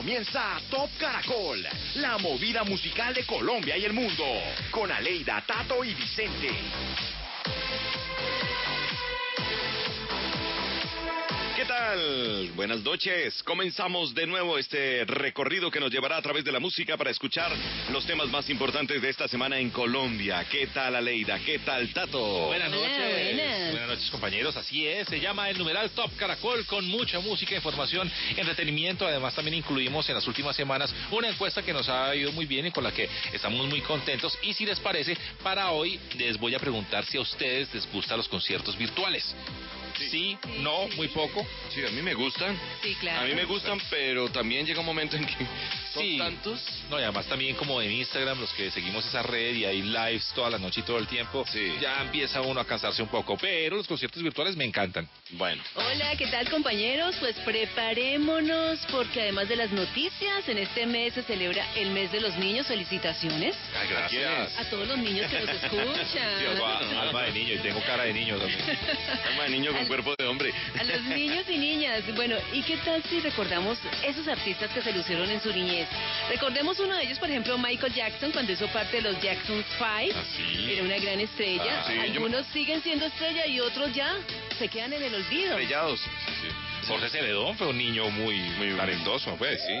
comienza Top Caracol, la movida musical de Colombia y el mundo, con Aleida, Tato y Vicente. Tal? Buenas noches. Comenzamos de nuevo este recorrido que nos llevará a través de la música para escuchar los temas más importantes de esta semana en Colombia. ¿Qué tal, Aleida? ¿Qué tal, Tato? Buenas noches. buenas. Buenas noches, compañeros. Así es. Se llama el numeral Top Caracol con mucha música, información, entretenimiento. Además, también incluimos en las últimas semanas una encuesta que nos ha ido muy bien y con la que estamos muy contentos. Y si les parece, para hoy les voy a preguntar si a ustedes les gustan los conciertos virtuales. Sí, no, muy poco. Sí, a mí me gustan. Sí, claro. A mí me gustan, pero también llega un momento en que son Sí. tantos. No, y además también como en Instagram, los que seguimos esa red y hay lives toda la noche y todo el tiempo, Sí. ya empieza uno a cansarse un poco. Pero los conciertos virtuales me encantan. Bueno, Hola, ¿qué tal compañeros? Pues preparémonos porque además de las noticias, en este mes se celebra el mes de los niños. Felicitaciones Ay, gracias. a todos los niños que nos Sí, escuchan. alma, alma de niño y tengo cara de niño también. alma de niño con cuerpo de hombre. A los niños y niñas. Bueno, ¿y qué tal si recordamos esos artistas que se lucieron en su niñez? Recordemos uno de ellos, por ejemplo, Michael Jackson, cuando hizo parte de los Jackson Five. Ah, sí. Era una gran estrella. Ah, sí, yo Algunos siguen siendo estrella y otros ya se quedan en el olvido. Estrellados. Jorge Celedón fue un niño muy, muy talentoso, pues. Sí.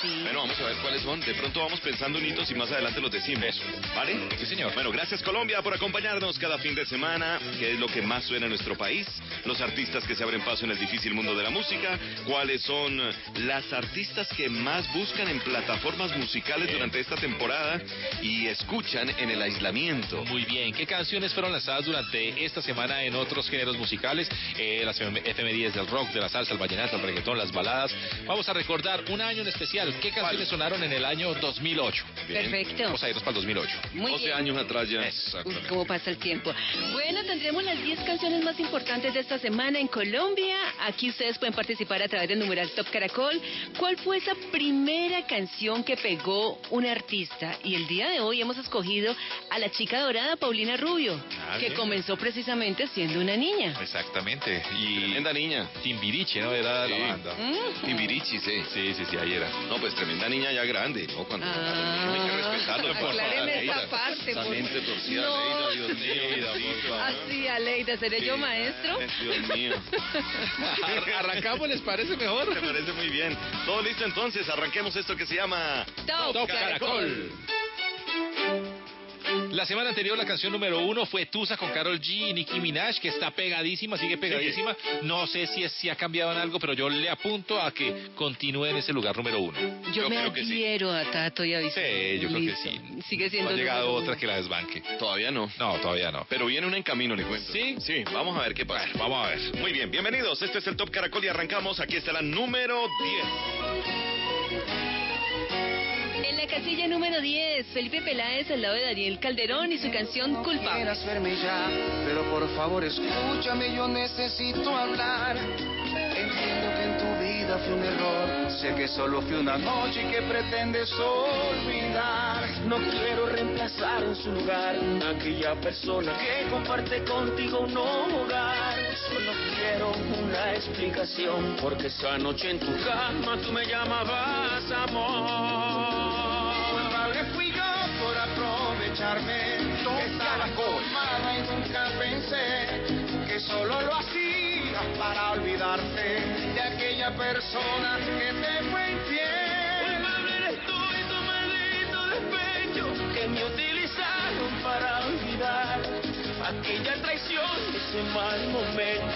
Sí. Bueno, vamos a ver cuáles son. De pronto vamos pensando en hitos y más adelante los decimos. Eso. ¿Vale? Sí, señor. Bueno, gracias Colombia por acompañarnos cada fin de semana, que es lo que más suena en nuestro país, los artistas que se abren paso en el difícil mundo de la música, cuáles son las artistas que más buscan en plataformas musicales Bien. durante esta temporada y escuchan en el aislamiento. Muy bien, ¿qué canciones fueron lanzadas durante esta semana en otros géneros musicales? Eh, las efemérides del rock, de la salsa, el vallenato, el reggaetón, las baladas. Vamos a recordar un año en especial. ¿Qué canciones sonaron en el año 2008? Bien. Perfecto. Vamos a irnos para el 2008. Muy 12 bien. años atrás ya. Uf, cómo pasa el tiempo. Bueno, tendremos las 10 canciones más importantes de esta semana en Colombia. Aquí ustedes pueden participar a través del numeral Top Caracol. ¿Cuál fue esa primera canción que pegó un artista? Y el día de hoy hemos escogido a la chica dorada Paulina Rubio, Ah, que bien. comenzó precisamente siendo una niña. Exactamente. Y Tremenda niña. Timbiriche, ¿no? Era Sí. la banda. Mm. Timbirichi, sí. Sí, sí, sí, ahí era. No, pues tremenda niña ya grande, ¿no? Cuando Ah. hay que respetarlo. por favor, esa parte, Esa por- mente torcida, No. Aleida, Dios mío, por favor. Así, Aleida, ¿seré yo maestro? Dios mío. Arrancamos, ¿les parece mejor? Me parece muy bien. Todo listo entonces, arranquemos esto que se llama Top, Top Caracol. La semana anterior la canción número uno fue Tusa con Carol G y Nicki Minaj, que está pegadísima, sigue pegadísima. No sé si, es, si ha cambiado en algo, pero yo le apunto a que continúe en ese lugar número uno. Yo, Yo me creo que sí. adhiero a Tato y a Vicente. Sí, yo creo que sí. Sigue No siendo ha llegado otra que la desbanque. Todavía no. No, todavía no. Pero viene una en camino, le cuento. ¿Sí? Sí, vamos a ver qué pasa. Vamos a ver. Muy bien, bienvenidos. Este es el Top Caracol y arrancamos. Aquí está la número 10. La casilla número 10, Felipe Peláez al lado de Daniel Calderón y su canción Culpable. quieras verme ya, pero por favor escúchame, yo necesito hablar. Entiendo que en tu vida fue un error, sé que solo fue una noche y que pretendes olvidar. No quiero reemplazar en su lugar a aquella persona que comparte contigo un hogar. Solo quiero una explicación, porque esa noche en tu cama tú me llamabas amor. Para olvidarte de aquella persona que te fue infiel. Culpable eres tú y tu maldito despecho que me utilizaron para olvidar aquella traición, ese mal momento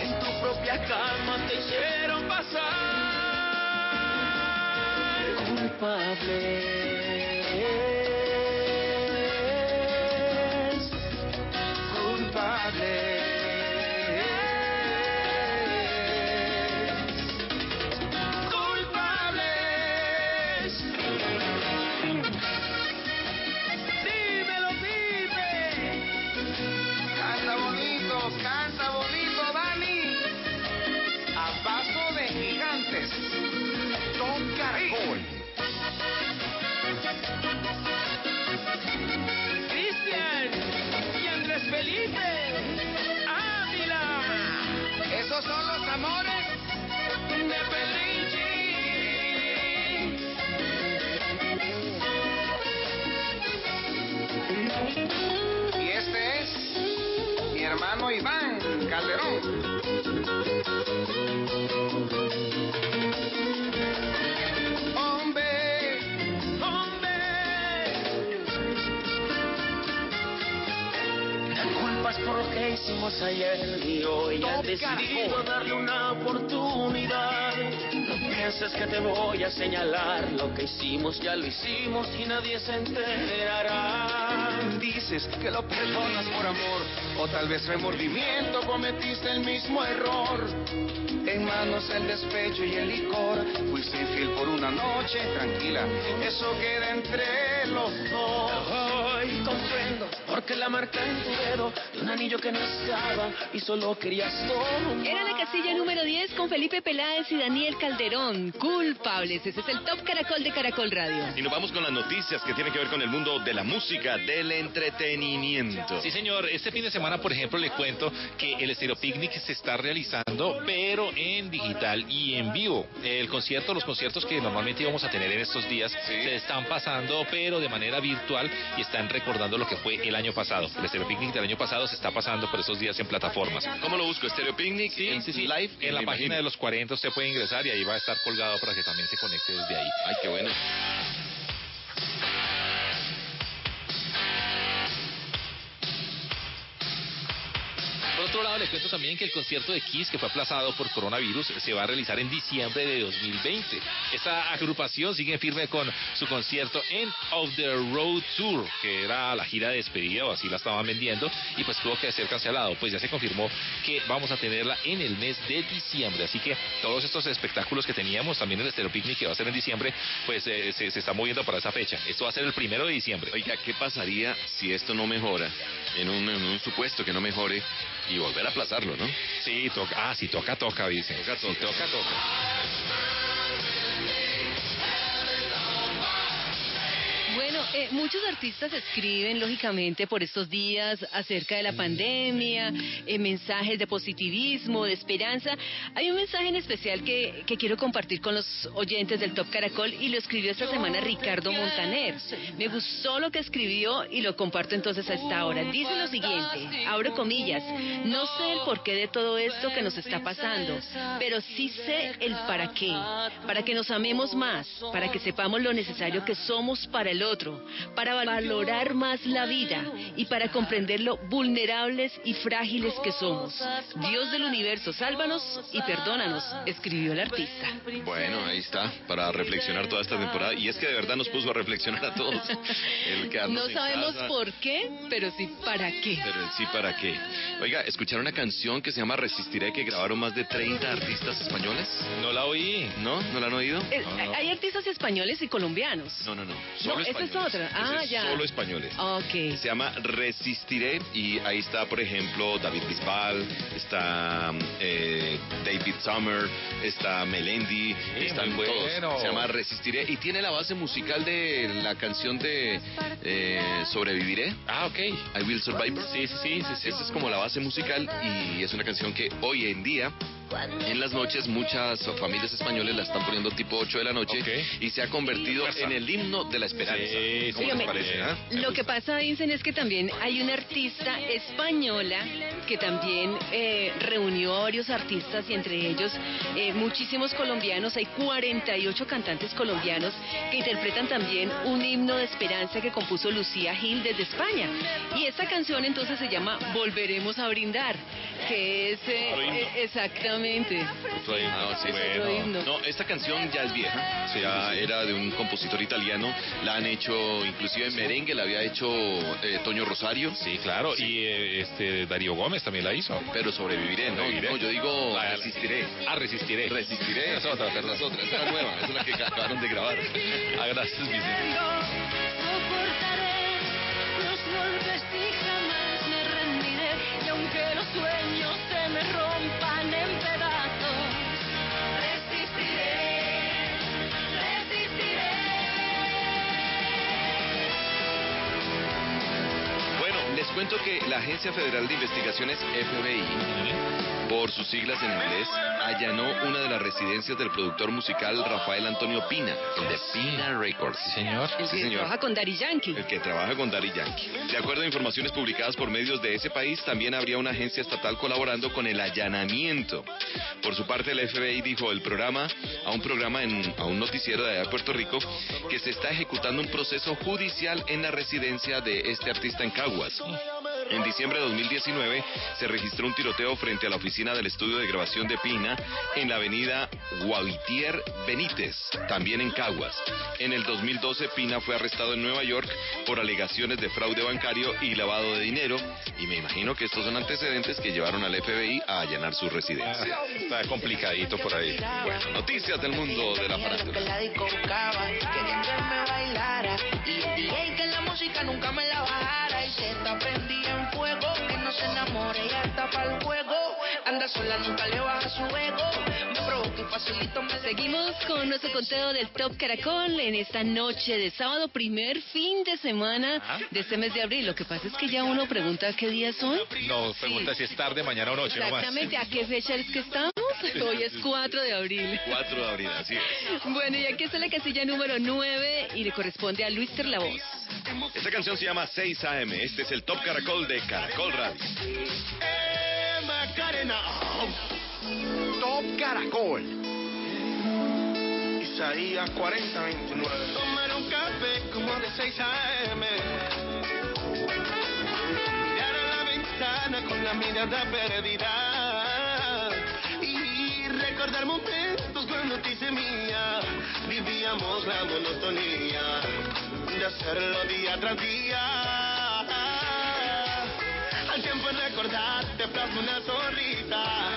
en tu propia cama te hicieron pasar culpables, hicimos ayer y hoy he decidido darle una oportunidad. No pienses que te voy a señalar, lo que hicimos ya lo hicimos y nadie se enterará. Dices que lo perdonas por amor o tal vez remordimiento cometiste el mismo error. En manos el despecho y el licor, fuiste infiel por una noche, tranquila, eso queda entre los dos. Hoy comprendo porque la marca en tu dedo un anillo que no estaba y solo querías todo. Era la casilla número 10 con Felipe Peláez y Daniel Calderón. Culpables. Ese es el Top Caracol de Caracol Radio. Y nos vamos con las noticias que tienen que ver con el mundo de la música, del entretenimiento. Sí, señor. Este fin de semana, por ejemplo, le cuento que el Estero Picnic se está realizando, pero en digital y en vivo. El concierto, los conciertos que normalmente íbamos a tener en estos días, se están pasando, pero de manera virtual y están recordando lo que fue el año pasado. El Estero Picnic del año pasado está pasando por esos días en plataformas. ¿Cómo lo busco? ¿Stereo Picnic? Sí, sí, sí. Live. En la página de los 40 usted puede ingresar y ahí va a estar colgado para que también se conecte desde ahí. Ay, qué bueno. Le cuento también que el concierto de Kiss, que fue aplazado por coronavirus, se va a realizar en diciembre de 2020. Esta agrupación sigue firme con su concierto en Of the Road Tour, que era la gira de despedida, o así la estaban vendiendo, y pues tuvo que ser cancelado. Pues ya se confirmó que vamos a tenerla en el mes de diciembre. Así que todos estos espectáculos que teníamos, también el Estero Picnic, que va a ser en diciembre, pues eh, se, se está moviendo para esa fecha. Esto va a ser el primero de diciembre. Oiga, ¿qué pasaría si esto no mejora? En un, en un supuesto que no mejore y volver a aplazarlo, ¿no? Sí, toca. Ah, sí, toca, toca, dice. Toca, toca. Toca, toca. Bueno, eh, muchos artistas escriben, lógicamente, por estos días acerca de la pandemia, eh, mensajes de positivismo, de esperanza. Hay un mensaje en especial que, que quiero compartir con los oyentes del Top Caracol y lo escribió esta semana Ricardo Montaner. Me gustó lo que escribió y lo comparto entonces a esta hora. Dice lo siguiente, abro comillas, no sé el porqué de todo esto que nos está pasando, pero sí sé el para qué, para que nos amemos más, para que sepamos lo necesario que somos para el otro, para valorar más la vida y para comprender lo vulnerables y frágiles que somos. Dios del universo, sálvanos y perdónanos, escribió el artista. Bueno, ahí está, para reflexionar toda esta temporada. Y es que de verdad nos puso a reflexionar a todos. El No sabemos casa, por qué, pero sí para qué. Pero sí, ¿para qué? Oiga, ¿escucharon una canción que se llama Resistiré que grabaron más de 30 artistas españoles? No la oí. ¿No? ¿No la han oído? Eh, Hay artistas españoles y colombianos. No, no, no. Solo No, esa es españoles. otra. Ah, Ese es ya. Solo españoles. Ok. Se llama Resistiré y ahí está, por ejemplo, David Bisbal, está eh, David Summer, está Melendi, Sí, están todos. bueno. Se llama Resistiré y tiene la base musical de la canción de eh, Sobreviviré. Ah, ok. I Will Survive. Sí, sí, sí, sí, sí. Esa es como la base musical y es una canción que hoy en día, en las noches, muchas familias españoles la están poniendo tipo 8 de la noche Ok. y se ha convertido en el himno de la esperanza. Sí, ¿Cómo sí, les Dígame, parece? ah? Lo que pasa, Vincent, es que también hay una artista española que también eh, reunió a varios artistas y entre ellos eh, muchísimos colombianos. Hay 48 cantantes colombianos que interpretan también un himno de esperanza que compuso Lucía Gil desde España. Y esta canción entonces se llama Volveremos a brindar, que es eh, eh, exactamente. Otro himno. Ah, sí. Es otro himno. No, esta canción ya es vieja, o sea, era de un compositor italiano, la han hecho, inclusive en merengue la había hecho eh, Toño Rosario, Sí, claro. Y eh, este Darío Gómez también la hizo. pero sobreviviré, ¿no? Sobreviviré. No, yo digo La- resistiré. Ah, resistiré. Resistiré, Es otra, pero es otra, es la nueva, es la que acabaron de grabar. Ah, gracias, Vicente. Cuento que la Agencia Federal de Investigaciones FBI, por sus siglas en inglés, allanó una de las residencias del productor musical Rafael Antonio Pina, el de Pina Records. Sí, señor. El Sí, que señor. trabaja con Daddy Yankee. El que trabaja con Daddy Yankee. De acuerdo a informaciones publicadas por medios de ese país, también habría una agencia estatal colaborando con el allanamiento. Por su parte, el FBI dijo el programa a un programa en a un noticiero de allá de Puerto Rico que se está ejecutando un proceso judicial en la residencia de este artista en Caguas. En diciembre de 2019 se registró un tiroteo frente a la oficina del estudio de grabación de Pina en la avenida Guavitier Benítez, también en Caguas. En el 2012 Pina fue arrestado en Nueva York por alegaciones de fraude bancario y lavado de dinero y me imagino que estos son antecedentes que llevaron al FBI a allanar su residencia. Ah, Está complicadito por ahí. Bueno, noticias del mundo de la farándula. Nunca me la bajara y se está prendida se enamore y está para el juego, anda sola nunca le baja su ego, me provoca y facilito me Seguimos con nuestro conteo del Top Caracol en esta noche de sábado, primer fin de semana Ajá. de este mes de abril. Lo que pasa es que ya uno pregunta qué días son. No, pregunta si es tarde, mañana o noche, no más. Exactamente, ¿a qué fecha es que estamos? Hoy es 4 de abril. 4 de abril, así es. Bueno, y aquí está la casilla número 9 y le corresponde a Luis Voz. Esta canción se llama 6 AM. Este es el Top Caracol de Caracol Radio. Top Caracol. Isaías 4029. Tomar un café como de 6 a.m. Mirar a la ventana con la mirada perdida. Y recordar momentos cuando te hice mía. Vivíamos la monotonía de hacerlo día tras día. Al tiempo de recordar te plasmo una sonrisa.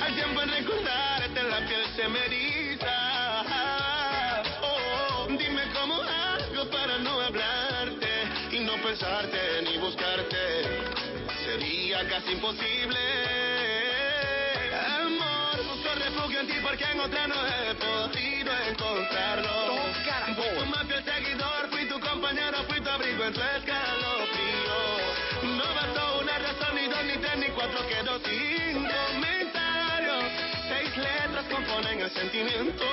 Al tiempo de recordarte la piel se me eriza. Oh, dime cómo hago para no hablarte y no pensarte ni buscarte. Sería casi imposible. Amor, busco refugio en ti porque en otra no he podido encontrarlo. Fui tu más fiel seguidor, fui tu compañero, fui tu abrigo en tu escalofrío. Ni cuatro, quedó sin comentarios. Seis letras componen el sentimiento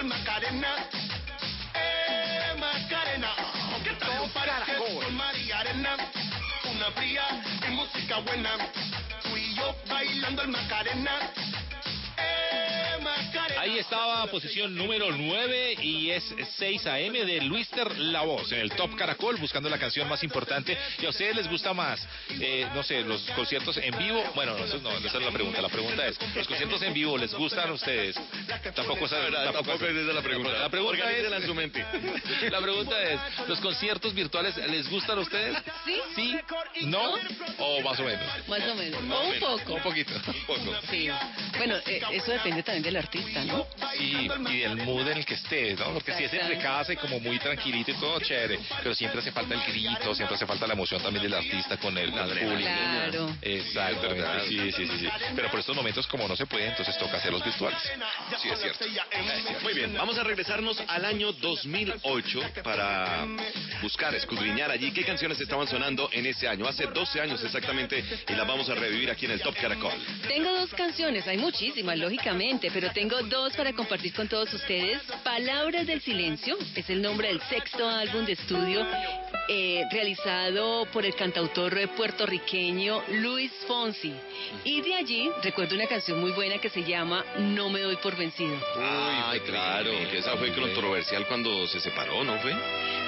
el Macarena. Eh, Macarena. ¿Qué tal un parque con María Arena? Una fría y música buena. Tú y yo bailando el Macarena. Macarena. Ahí estaba posición número 9 y es 6 AM de Luister La Voz en el Top Caracol buscando la canción más importante. ¿Y a ustedes les gusta más? Eh, no sé, los conciertos en vivo. Bueno, no, eso no, esa es la pregunta. La pregunta es, ¿los conciertos en vivo les gustan a ustedes? Tampoco, esa- verdad, tampoco es esa la pregunta. La pregunta Organícela es, en su mente. La pregunta es, ¿los conciertos virtuales les gustan a ustedes? ¿Sí? ¿Sí? ¿No? ¿O más o menos? Más o menos. O o un menos. poco. Un poquito. Un poco. Sí. Bueno, eh, eso depende también del artista. ¿no? Sí, y del mood en el que estés, ¿no? Porque si es entre casa y como muy tranquilito y todo chévere, pero siempre hace falta el grito, siempre hace falta la emoción también del artista con el, con el público. Claro. Exactamente, sí, sí, sí, sí. Pero por estos momentos como no se puede, entonces toca hacerlos virtuales. Sí, es cierto. Muy bien, vamos a regresarnos al año 2008 para buscar, escudriñar allí qué canciones estaban sonando en ese año, hace 12 años exactamente, y las vamos a revivir aquí en el Top Caracol. Tengo dos canciones, hay muchísimas, lógicamente, pero tengo dos para compartir con todos ustedes. Palabras del Silencio es el nombre del sexto álbum de estudio eh, realizado por el cantautor puertorriqueño Luis Fonsi. Y de allí recuerdo una canción muy buena que se llama No me doy por vencido. Ay, claro, que esa fue controversial cuando se separó, ¿no fue?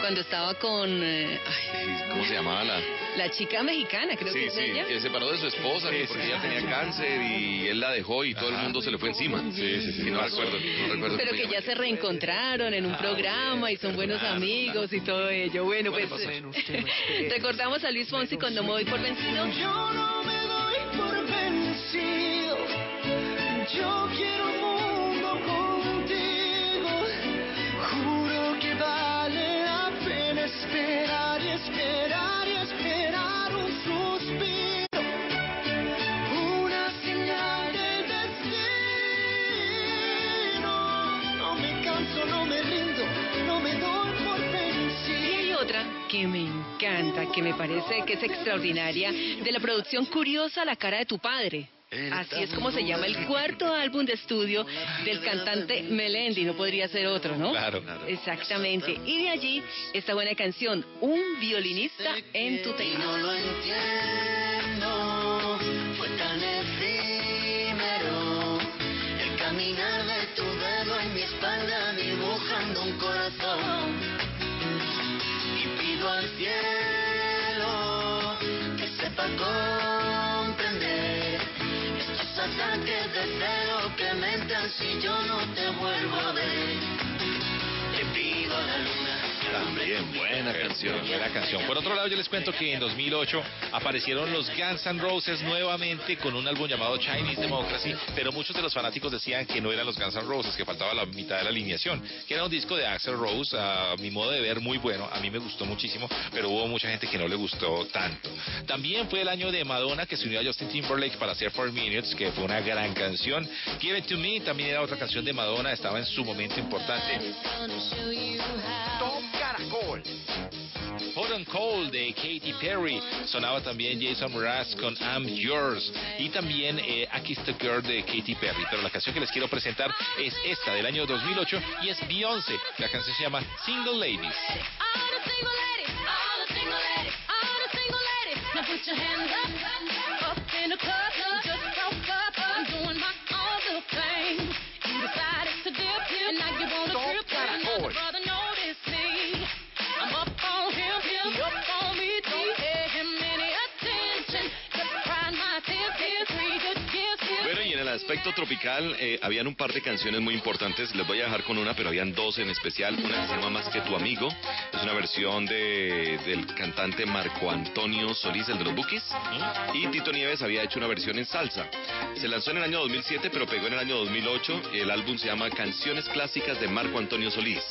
Cuando estaba con eh, ay, ¿Cómo se llamaba la...? la chica mexicana, creo que Sí, es sí, ella. que se separó de su esposa que porque ella tenía cáncer y él la dejó y todo el mundo se le fue encima. Sí, sí, sí. no recuerdo, no recuerdo. Pero que ya se reencontraron en un programa y son buenos amigos y todo ello. Bueno, pues recordamos a Luis Fonsi con No me doy por vencido. Yo no me doy por vencido. Yo quiero que me encanta, que me parece que es extraordinaria, de la producción Curiosa la cara de tu padre. Así es como se llama el cuarto álbum de estudio del cantante Melendi, no podría ser otro, ¿no? Claro. Exactamente. Y de allí esta buena canción, Un violinista en tu Y celo que me si yo no te vuelvo a ver. Le pido a la luna También, buena canción. Buena canción. Por otro lado, yo les cuento que en 2008 aparecieron los Guns N' Roses nuevamente con un álbum llamado Chinese Democracy, pero muchos de los fanáticos decían que no eran los Guns N' Roses, que faltaba la mitad de la alineación, que era un disco de Axel Rose, a mi modo de ver muy bueno, a mí me gustó muchísimo, pero hubo mucha gente que no le gustó tanto. También fue el año de Madonna que se unió a Justin Timberlake para hacer Four Minutes, que fue una gran canción. Give It To Me también era otra canción de Madonna, estaba en su momento importante. Caracol. Hot and Cold de Katy Perry. Sonaba también Jason Mraz con I'm Yours. Y también eh, I Kissed a Girl de Katy Perry. Pero la canción que les quiero presentar es esta del año 2008 y es Beyoncé. La canción se llama Single Ladies. The the the put your hands up, up in the club. I'm doing my own little thing. Aspecto tropical eh, habían un par de canciones muy importantes. Les voy a dejar con una, pero habían dos en especial. Una que se llama Más que tu amigo. Es una versión de, del cantante Marco Antonio Solís, el de los Bookies. Y Tito Nieves había hecho una versión en salsa. Se lanzó en el año 2007, pero pegó en el año 2008. El álbum se llama Canciones Clásicas de Marco Antonio Solís.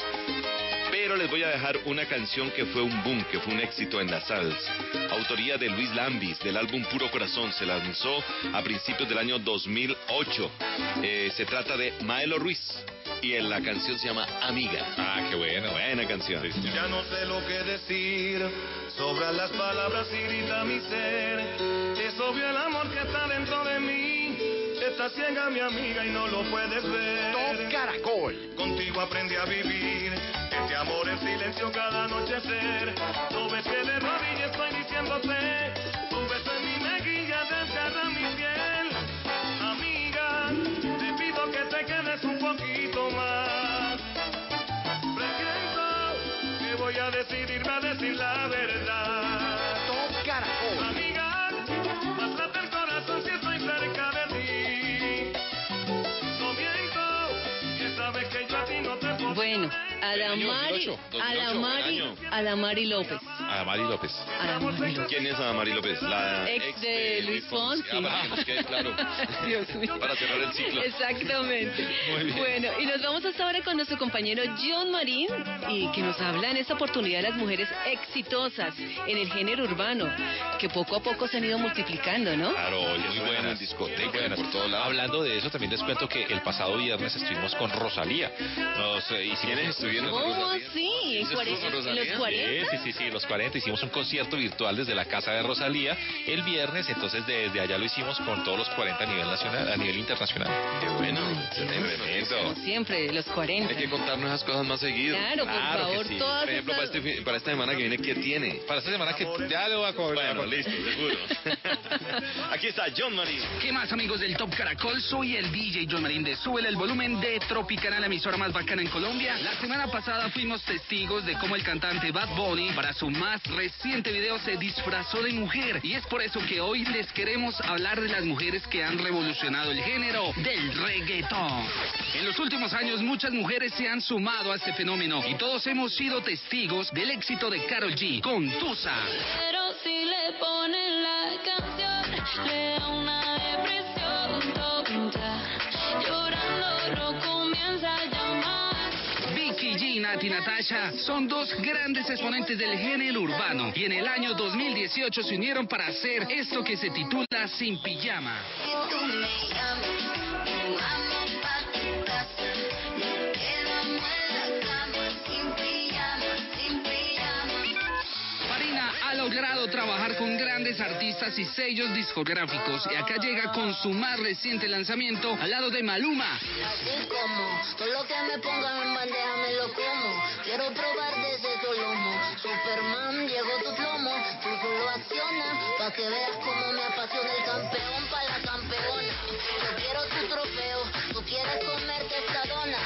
Pero les voy a dejar una canción que fue un boom, que fue un éxito en la salsa. Autoría de Luis Lambis, del álbum Puro Corazón. Se lanzó a principios del año 2008. Eh, se trata de Maelo Ruiz. Y en la canción se llama Amiga. Ah, qué bueno. Buena canción. Ya no sé lo que decir, sobran las palabras y grita mi ser. Es obvio el amor que está dentro de mí. Está ciega mi amiga y no lo puedes ver. Top Caracol. Contigo aprendí a vivir amor en silencio cada anochecer. No ves que de rodillas estoy diciéndote, Adamari, 2008, Adamari. Adamari López. Adamari López. Adamari López. ¿Quién es Adamari López? La Ex de Luis Fonsi. Ah, para que nos quede claro. Dios mío. Para cerrar el ciclo. Exactamente. Muy bien. Bueno, y nos vamos hasta ahora con nuestro compañero John Marín, y que nos habla en esta oportunidad de las mujeres exitosas en el género urbano, que poco a poco se han ido multiplicando, ¿no? Claro, muy buenas. en discotecas, buenas. por todo lado. Hablando de eso, también les cuento que el pasado viernes estuvimos con Rosalía. Nos eh, hicimos ¿Quiénes estuvieron con ¿Cómo Rosalía? sí? En, ¿Eso estuvo cuare- con en los Rosalía? 40. Sí, sí, sí, sí, los 40 hicimos un concierto virtual desde la casa de Rosalía el viernes, entonces desde allá lo hicimos con todos los 40 a nivel nacional, a nivel internacional. Qué bueno. noticia. siempre, los 40. Hay que contarnos esas cosas más seguido. Claro, por Claro que favor, sí. todas Por ejemplo, para, estas- este fin- para esta semana que viene, ¿qué tiene? Para esta semana que ya lo voy a cobrar. Bueno, listo, seguro. Aquí está John Marín. ¿Qué más amigos del Top Caracol? Soy el DJ John Marín de Súbele el Volumen de Tropicana, la emisora más bacana en Colombia. La semana pasada fuimos testigos de cómo el cantante Bad Bunny para su más reciente video se disfrazó de mujer. Y es por eso que hoy les queremos hablar de las mujeres que han revolucionado el género del reggaetón. En los últimos años muchas mujeres se han sumado a este fenómeno y todos hemos sido testigos del éxito de Karol G con Tusa. Pero si le ponen la canción, le da una Nati Natasha son dos grandes exponentes del género urbano y en el año 2018 se unieron para hacer esto que se titula Sin Pijama. Logrado trabajar con grandes artistas y sellos discográficos y acá llega con su más reciente lanzamiento al lado de Maluma. Así como, todo lo que me pongan en bandeja me lo como. Quiero probar de ese solomo. Superman, llegó tu plomo. Tú solo acciona, pa' que veas cómo me apasiona el campeón pa' la campeona. Yo quiero tu trofeo, tú quieres comerte esta dona.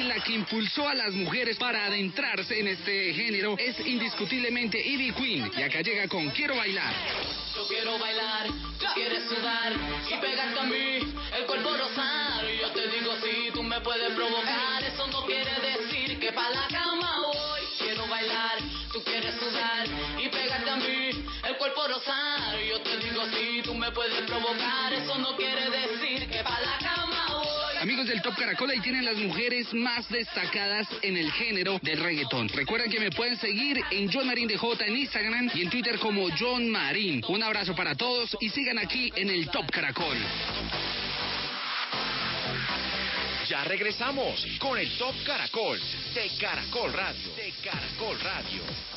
La que impulsó a las mujeres para adentrarse en este género es indiscutiblemente Ivy Queen. Y acá llega con Quiero Bailar. Yo quiero bailar, quieres sudar y pegarte a mí, el cuerpo rosar. Y yo te digo si tú me puedes provocar, eso no quiere decir que pa' la cama voy. Quiero bailar, tú quieres sudar y pegarte a mí, el cuerpo rosar. Y yo te digo si tú me puedes provocar, eso no quiere decir del Top Caracol, ahí tienen las mujeres más destacadas en el género del reggaetón. Recuerden que me pueden seguir en John Marín DJ en Instagram y en Twitter como John Marín. Un abrazo para todos y sigan aquí en el Top Caracol. Ya regresamos con el Top Caracol de Caracol Radio. De Caracol Radio.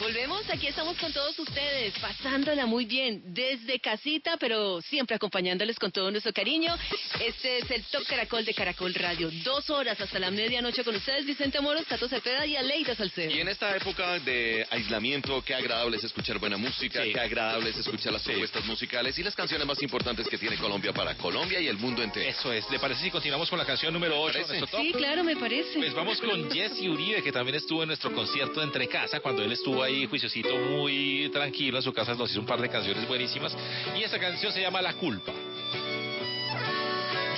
Volvemos, aquí estamos con todos ustedes, pasándola muy bien desde casita, pero siempre acompañándoles con todo nuestro cariño. Este es el Top Caracol de Caracol Radio. Dos horas hasta la medianoche con ustedes, Vicente Moros, Tato Cepeda y Aleida Salcedo. Y en esta época de aislamiento, qué agradable es escuchar buena música, Sí. qué agradable es escuchar las propuestas musicales y las canciones más importantes que tiene Colombia para Colombia y el mundo entero. Eso es. ¿Le parece si continuamos con la canción número 8 de Parece. nuestro top? Sí, claro, me parece. Pues vamos con Jesse Uribe, que también estuvo en nuestro concierto de Entre Casa, cuando él estuvo ahí juiciosito muy tranquilo en su casa, nos hizo un par de canciones buenísimas. Y esta canción se llama La Culpa.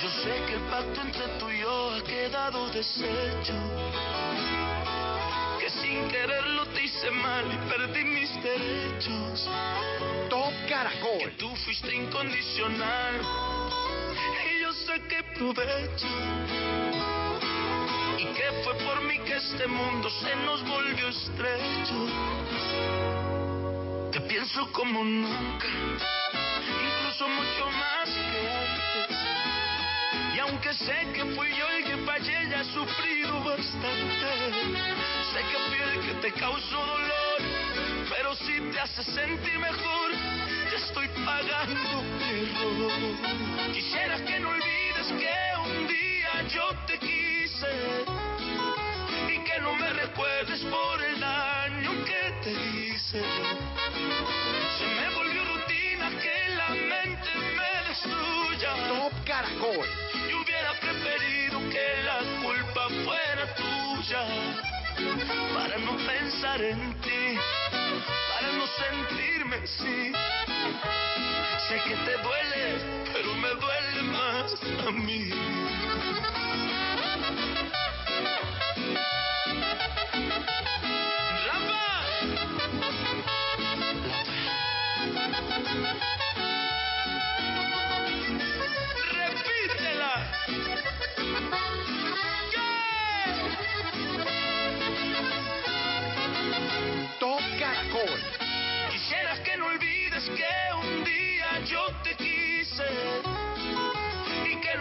Yo sé que el pacto entre tú y yo ha quedado deshecho. Que sin quererlo te hice mal y perdí mis derechos. Top Que Caracol. tú fuiste incondicional y yo saqué provecho. Y que fue por mí que este mundo se nos volvió estrecho. Te pienso como nunca, incluso mucho más que antes. Y aunque sé que fui yo el que fallé, ya he sufrido bastante. Sé que fui el que te causó dolor, pero si te hace sentir mejor, ya estoy pagando error. Quisiera que no olvides que un día yo te quise y que no me recuerdes por el daño que te hice. Se me volvió rutina que la mente me destruya. Top Caracol. Yo hubiera preferido que la culpa fuera tuya para no pensar en ti. para no sentirme así. Sé que te duele, pero me duele más a mí. Repítela. Quisieras que no olvides que un día yo te quise.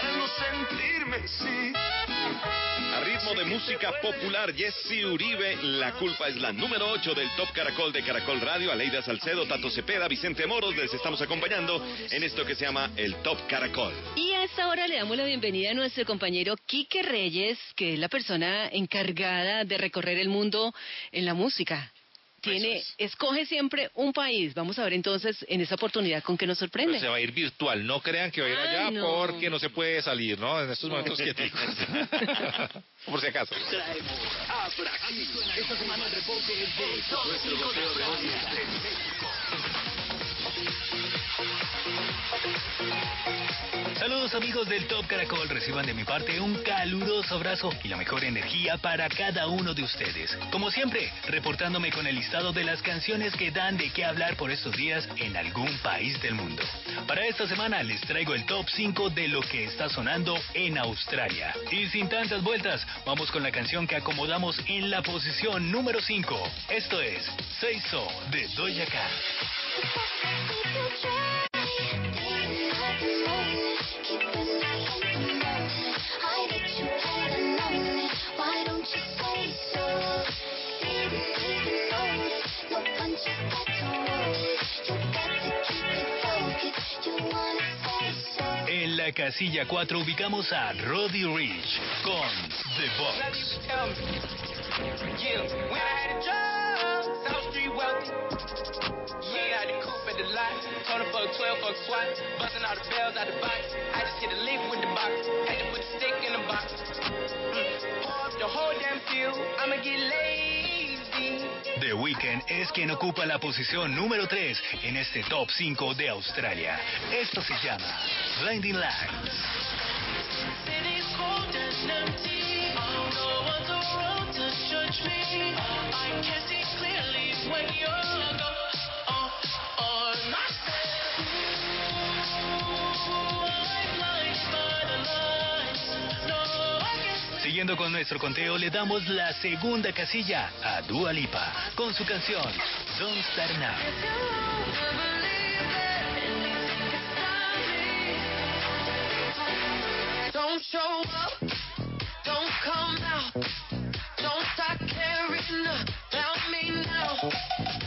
para no sentirme así. A ritmo de música popular, Jesse Uribe, la culpa es la número 8 del Top Caracol de Caracol Radio, Aleida Salcedo, Tato Cepeda, Vicente Moros, les estamos acompañando en esto que se llama el Top Caracol. Y a esta hora le damos la bienvenida a nuestro compañero Quique Reyes, que es la persona encargada de recorrer el mundo en la música tiene, escoge siempre un país. Vamos a ver entonces en esta oportunidad con qué nos sorprende. se va a ir virtual, no crean que va a ir allá porque no se puede salir, ¿no? En estos momentos quieticos. Por si acaso. Esta semana el reporte de Saludos amigos del Top Caracol, reciban de mi parte un caluroso abrazo y la mejor energía para cada uno de ustedes. Como siempre, reportándome con el listado de las canciones que dan de qué hablar por estos días en algún país del mundo. Para esta semana les traigo el top 5 de lo que está sonando en Australia. Y sin tantas vueltas, vamos con la canción que acomodamos en la posición número 5. Esto es Say So de Doja Cat. En la casilla 4 ubicamos a Roddy Rich con The Box. The lot. Told him fuck 12, fuck SWAT. Busting all the bells out the box. I just hit a lick with the box. Had to put the stick in the box. Mm. Pour up the whole damn field. I'ma get lazy. The Weeknd es quien ocupa la posición número 3 en este top 5 de Australia. Esto se llama Blinding Lights. Siguiendo con nuestro conteo, le damos la segunda casilla a Dua Lipa con su canción Don't Start Now. Don't show up, don't come out, don't start caring about me now.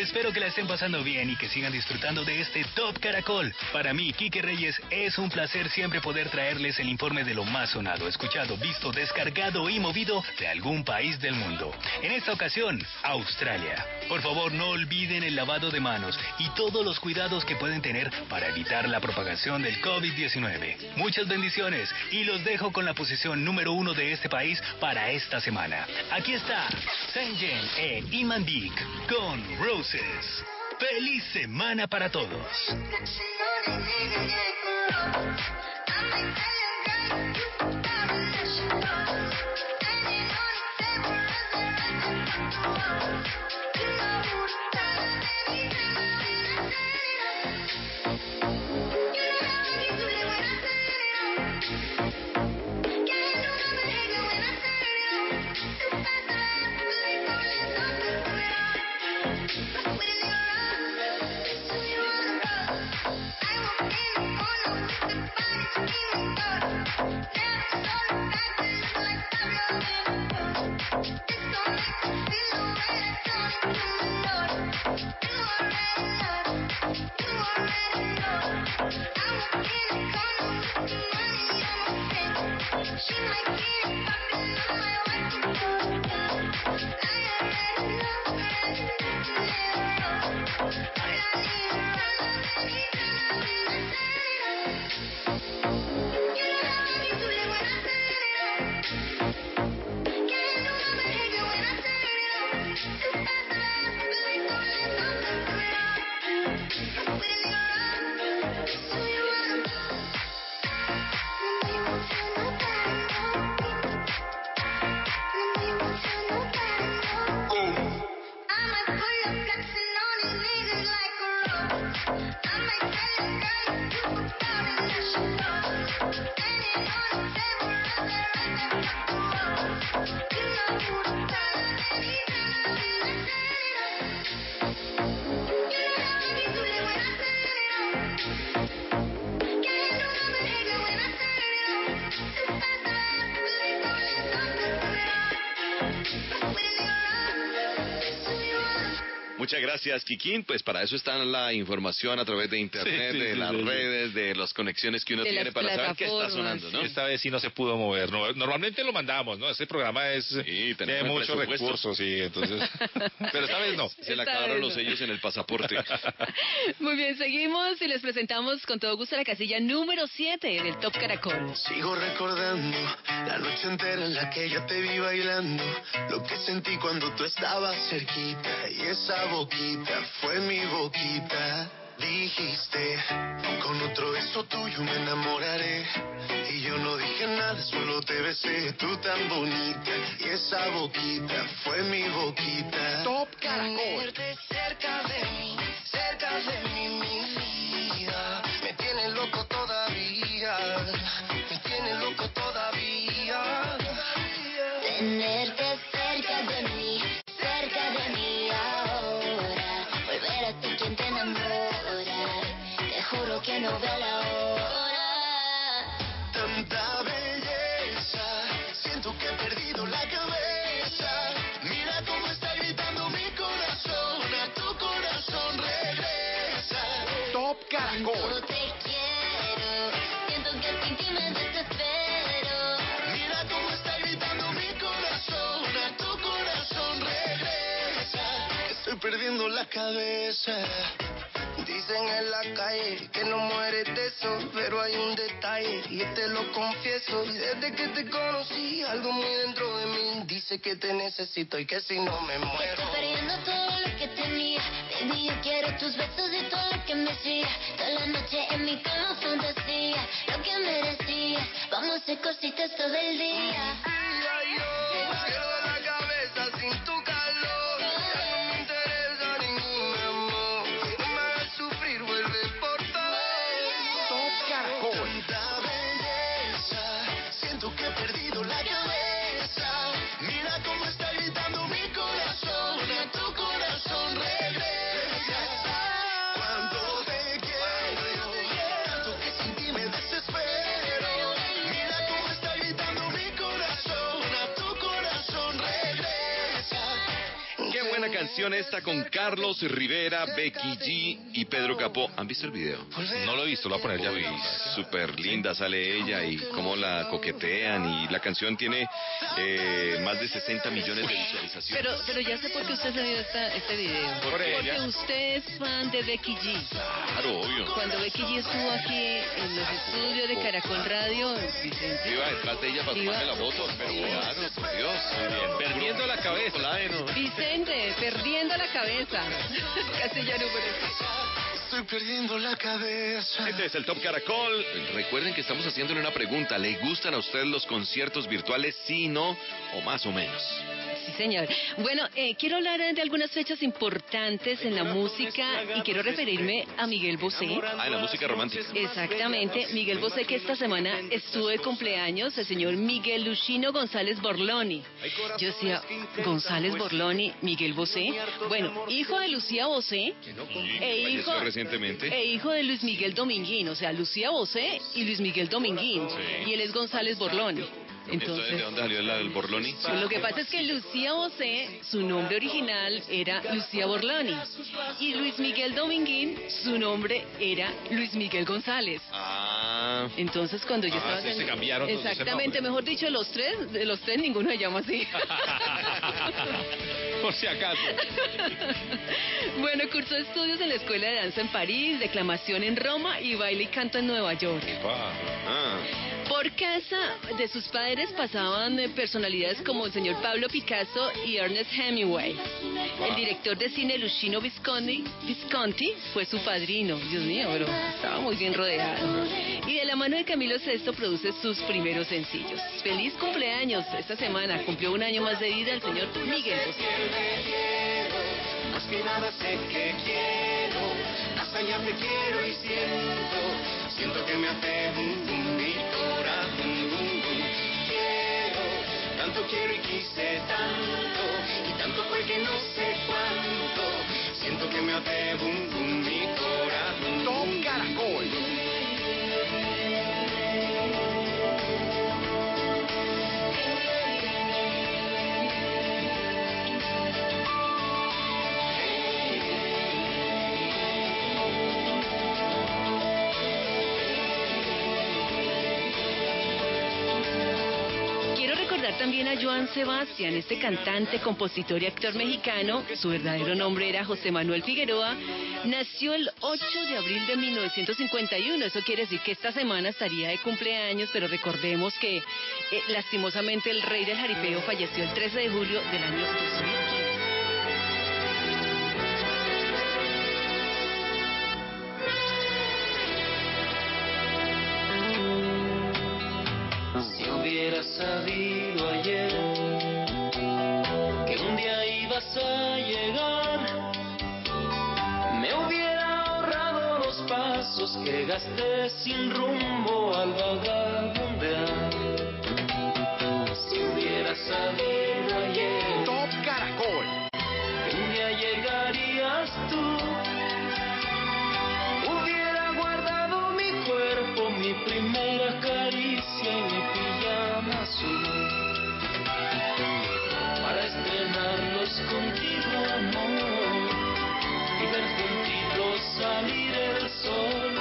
Espero que la estén pasando bien y que sigan disfrutando de este Top Caracol. Para mí, Quique Reyes, es un placer siempre poder traerles el informe de lo más sonado, escuchado, visto, descargado y movido de algún país del mundo. En esta ocasión, Australia. Por favor, no olviden el lavado de manos y todos los cuidados que pueden tener para evitar la propagación del COVID-19. Muchas bendiciones y los dejo con la posición número uno de este país para esta semana. Aquí está Senjen e Imandik con Rose. Feliz semana para todos. Gracias, Kikín. Pues para eso está la información a través de internet, Sí, sí, de sí, las sí, sí. redes, de las conexiones que uno De tiene para saber qué está sonando, ¿no? Esta vez sí no se pudo mover. No, normalmente lo mandamos, ¿no? Este programa es Sí, tiene tenemos el muchos recursos, sí, entonces. Pero esta vez no. Se le acabaron los sellos en el pasaporte. Muy bien, seguimos y les presentamos con todo gusto la casilla número 7 del Top Caracol. Sigo recordando la noche entera en la que yo te vi bailando, lo que sentí cuando tú estabas cerquita y esa boquita fue mi boquita. Dijiste, con otro beso tuyo me enamoraré. Y yo no dije nada, solo te besé, tú tan bonita. Y esa boquita fue mi boquita. Top Caracol. Cerca de mí, cerca de mí, mi vida. Me tiene loco todavía, me tiene loco todavía. Tenerte Estoy perdiendo la cabeza. Dicen en la calle que no mueres de eso, pero hay un detalle y te lo confieso. Desde que te conocí, algo muy dentro de mí dice que te necesito y que si no me muero. Estoy perdiendo quiero tus besos y todo lo que me hacía. Toda la noche en mi cama fantasía. Lo que merecía. Vamos a hacer cositas todo el día. Mira, yo quiero la cabeza sin tu calor. Canción esta con Carlos Rivera, Becky G y Pedro Capó. ¿Han visto el video? No lo he visto, lo voy a poner ya. Uy, súper linda sale ella y cómo la coquetean y la canción tiene eh, más de 60 millones de visualizaciones. Pero, pero ya sé por qué usted ha salido esta, este video. Por Porque ella. usted es fan de Becky G. Claro, obvio. Cuando Becky G estuvo aquí en los estudios de Caracol Radio, Vicente, Iba detrás de ella para tomarle la foto, pero claro, por Dios. Perdiendo la cabeza. Vicente, perdiendo la cabeza. Casilla número Estoy perdiendo la cabeza. Este es el Top Caracol. Recuerden que estamos haciéndole una pregunta. ¿Le gustan a ustedes los conciertos virtuales? Sí, no o más o menos. Sí, señor. Bueno, eh, quiero hablar de algunas fechas importantes en la música y quiero referirme a Miguel Bosé. Ah, en la música romántica. Exactamente, Miguel Bosé que esta semana estuvo de cumpleaños, el señor Miguel Luchino González Borloni. Yo decía, González Borloni, Miguel Bosé. Bueno, hijo de Lucía Bosé e hijo, e hijo de Luis Miguel Dominguín, o sea, Lucía Bosé y Luis Miguel Dominguín. Y él es González Borloni. Entonces, ¿de dónde salió la- el Borloni? pues lo que pasa es que Lucía Bosé, su nombre original era Lucía Borloni. Y Luis Miguel Dominguín, su nombre era Luis Miguel González. Ah, Entonces cuando yo Ah, estaba... sí, en- se cambiaron el Exactamente, mejor dicho, los tres, de los tres ninguno se llama así. Por si acaso. bueno, cursó estudios en la Escuela de Danza en París, declamación en Roma y baile y canto en Nueva York. ah. Por casa de sus padres pasaban eh, personalidades como el señor Pablo Picasso y Ernest Hemingway. El director de cine Luchino Visconti, fue su padrino. Dios mío, pero estaba muy bien rodeado. Y de la mano de Camilo VI produce sus primeros sencillos. Feliz cumpleaños esta semana. Cumplió un año más de vida el señor Miguel. Más allá te quiero y siento, siento que me hace bum bum mi corazón bum bum. Quiero, tanto quiero y quise tanto, y tanto fue que no sé cuánto, siento que me hace bum bum mi corazón. También a Joan Sebastián, este cantante, compositor y actor mexicano. Su verdadero nombre era José Manuel Figueroa. Nació el 8 de abril de 1951. Eso quiere decir que esta semana estaría de cumpleaños, pero recordemos que eh, lastimosamente el rey del jaripeo falleció el 13 de julio del año 2015. Hubiera sabido ayer que un día ibas a llegar, me hubiera ahorrado los pasos que gasté sin rumbo al vagabundear. Si hubiera sabido ayer Top Caracol. que un día llegarías tú, hubiera guardado mi cuerpo, mi primera caricia y mi para estrenarlos contigo, amor, y ver juntitos salir el sol.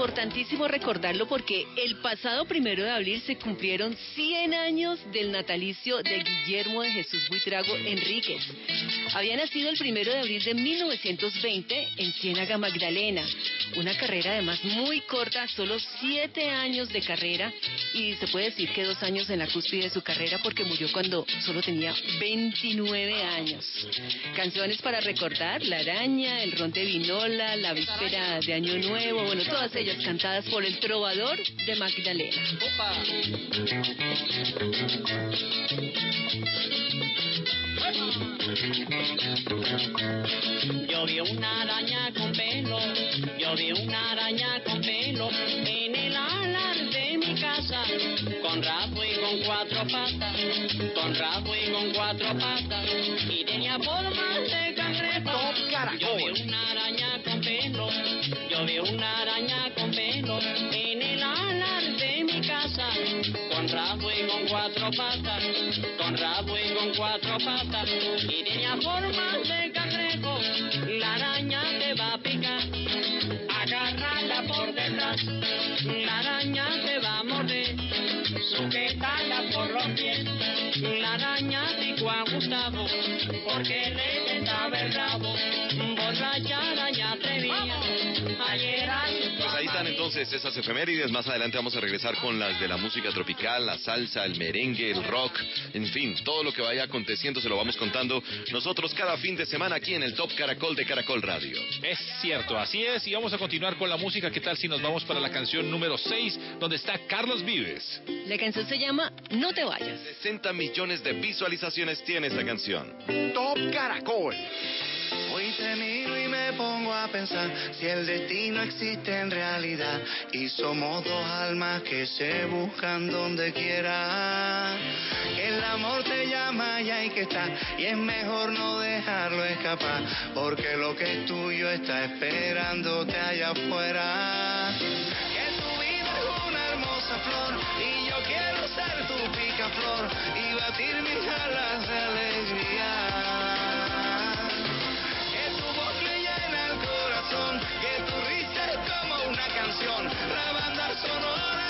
Importantísimo recordarlo porque el pasado primero de abril se cumplieron 100 años del natalicio de Guillermo de Jesús Buitrago Enríquez. Había nacido el primero de abril de 1920 en Ciénaga Magdalena. Una carrera además muy corta, solo 7 años de carrera y se puede decir que dos años en la cúspide de su carrera porque murió cuando solo tenía 29 años. Canciones para recordar, La Araña, El Ron de Vinola, La Víspera de Año Nuevo, bueno, todas ellas cantadas por el trovador de Magdalena. Yo vi una araña con pelo, yo vi una araña con pelo en el alar de mi casa, con rabo y con cuatro patas, con rabo y con cuatro patas, y tenía forma de cangrejo. Yo vi una araña con cuatro entonces esas efemérides. Más adelante vamos a regresar con las de la música tropical, la salsa, el merengue, el rock, en fin, todo lo que vaya aconteciendo se lo vamos contando nosotros cada fin de semana aquí en el Top Caracol de Caracol Radio. Es cierto, así es. Y vamos a continuar con la música. ¿Qué tal si nos vamos para la canción número 6, donde está Carlos Vives? La canción se llama No te vayas. 60 millones de visualizaciones tiene esta canción. Top Caracol. Hoy te miro y me pongo a pensar si el destino existe en realidad y somos dos almas que se buscan donde quiera. El amor te llama y hay que estar y es mejor no dejarlo escapar porque lo que es tuyo está esperándote allá afuera. Que tu vida es una hermosa flor y yo quiero ser tu picaflor y batir mis alas de alegría. Canción, la sonora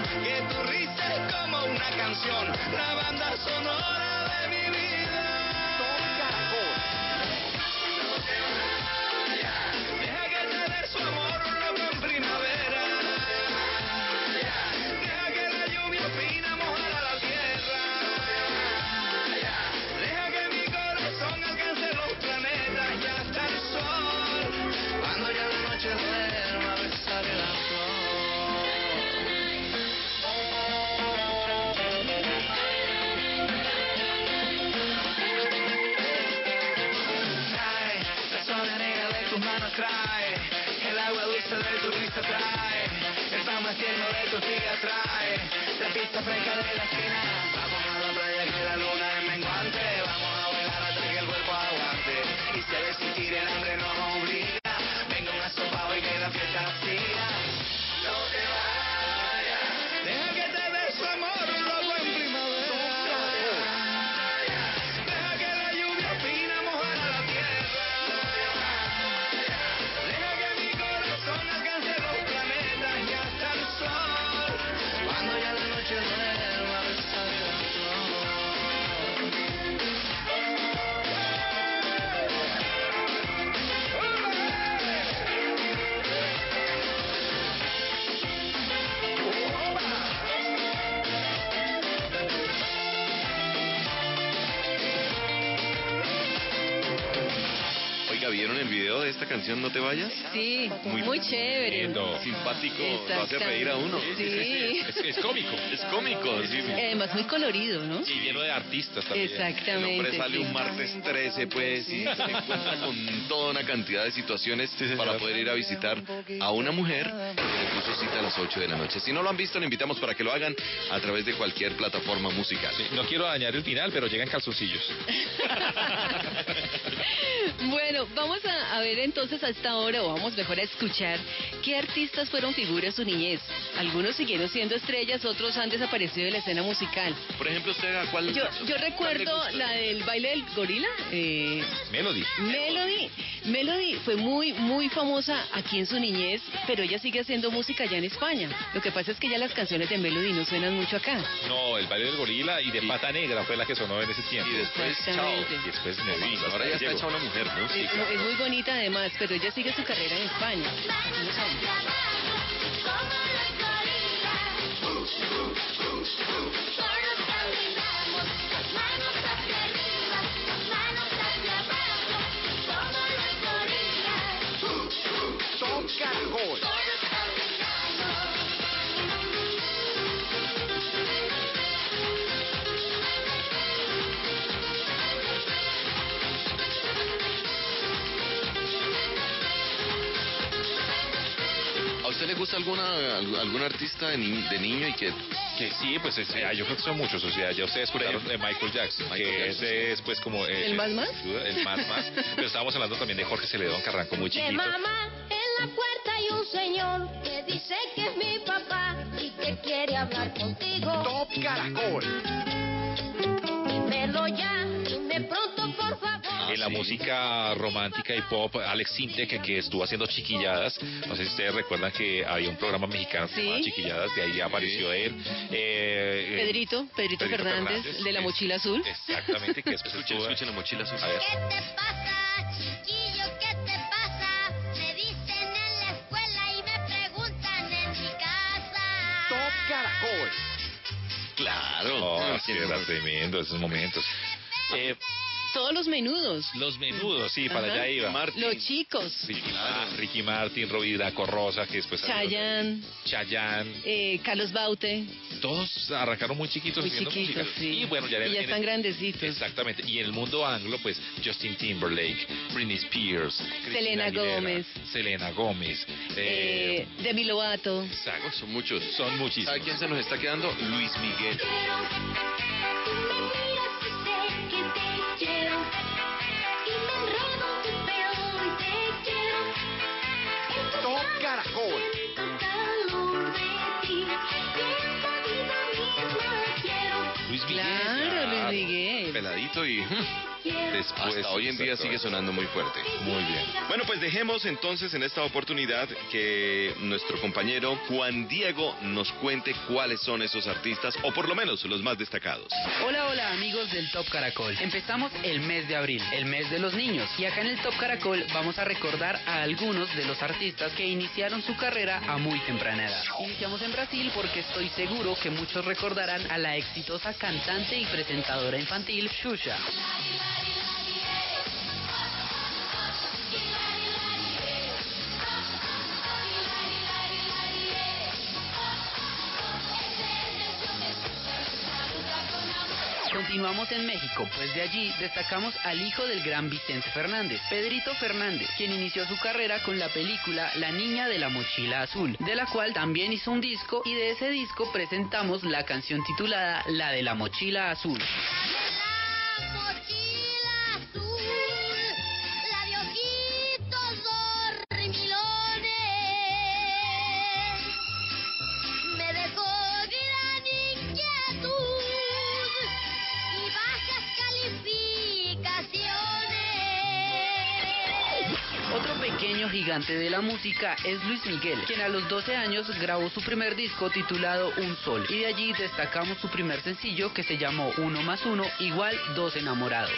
Que tu risa es como una canción, la banda sonora No te vayas? Sí, muy, chévere. Simpático, lo hace reír a uno. Sí. Es, es cómico. Es cómico, sí. sí. Además muy colorido, ¿no? Y lleno de artistas también. El Exactamente. hombre sale sí. un martes 13, pues, y se encuentra con toda una cantidad de situaciones para poder ir a visitar a una mujer que le puso cita a las 8 de la noche. Si no lo han visto, le invitamos para que lo hagan a través de cualquier plataforma musical. No quiero dañar el final, pero llegan calzoncillos. Bueno, vamos a, a ver entonces a esta hora, o vamos mejor a escuchar, qué artistas fueron figuras de su niñez. Algunos siguieron siendo estrellas, otros han desaparecido de la escena musical. Por ejemplo, ¿usted a cuál? Yo, yo recuerdo la del baile del gorila. eh, Melody. Melody, Melody fue muy, muy famosa aquí en su niñez, pero ella sigue haciendo música allá en España. Lo que pasa es que ya las canciones de Melody no suenan mucho acá. No, el baile del gorila y de pata negra fue la que sonó en ese tiempo. Y después, chao. Y después Melody. Ahora ya está Llegó. hecha una mujer, ¿no? Es, es muy bonita además, pero ella sigue su carrera en España. No sabe. Top Caracol. ¿A usted le gusta alguna algún artista de, ni- de niño y que Que sí, pues es- ah, yo creo que son muchos. O sea, ya ustedes escucharon de Michael Jackson, Michael que Jackson, ese es pues como... eh, ¿El más más? sin duda, El más más. Pero estábamos hablando también de Jorge Celedón, que arrancó muy De chiquito. mamá la puerta hay un señor que dice que es mi papá y que quiere hablar contigo. Top Caracol. Dímelo ya, dime pronto por favor. En la música romántica y pop, Alex Sinte, que, que estuvo haciendo chiquilladas. No sé si ustedes recuerdan que había un programa mexicano que se Sí. Chiquilladas, de ahí apareció él. Eh, eh, Pedrito, Pedrito, Fernández, el de la mochila azul. Exactamente, que después escuchen, escuchen la mochila azul? A ver. ¿Qué te pasa, Claro. Oh, sí, ¿quién era no? tremendo esos momentos. Eh, Todos los menudos. los menudos, sí, para Ajá. allá iba. Martín. Los chicos. Ricky, Mar- Ricky Martin, Robbie Draco Rosa, que después... Chayanne, Chayanne. eh, Carlos Baute. Todos arrancaron muy chiquitos Muy chiquitos, sí. Y bueno, ya, Y ya están grandecitos. Exactamente. Y en el mundo anglo, pues Justin Timberlake, Britney Spears, Christina Selena Aguilera, Gómez. Selena Gómez. Eh, Demi Lovato. exacto. Son muchos. Son muchísimos. ¿Sabe quién se nos está quedando? Luis Miguel. Luis Miguel. Claro, Luis Miguel. Peladito y. Después, hasta hoy en día sigue sonando muy fuerte. Muy bien. Bueno, pues dejemos entonces en esta oportunidad que nuestro compañero Juan Diego nos cuente cuáles son esos artistas, o por lo menos los más destacados. Hola, hola amigos del Top Caracol. Empezamos el mes de abril, el mes de los niños. Y acá en el Top Caracol vamos a recordar a algunos de los artistas que iniciaron su carrera a muy temprana edad. Iniciamos en Brasil porque estoy seguro que muchos recordarán a la exitosa cantante y presentadora infantil Continuamos en México, pues de allí destacamos al hijo del gran Vicente Fernández, Pedrito Fernández, quien inició su carrera con la película La Niña de la Mochila Azul, de la cual también hizo un disco y de ese disco presentamos la canción titulada La de la Mochila Azul. Mochila azul, gigante de la música es Luis Miguel, quien a los 12 años grabó su primer disco titulado Un Sol, y de allí destacamos su primer sencillo que se llamó Uno más Uno igual Dos Enamorados.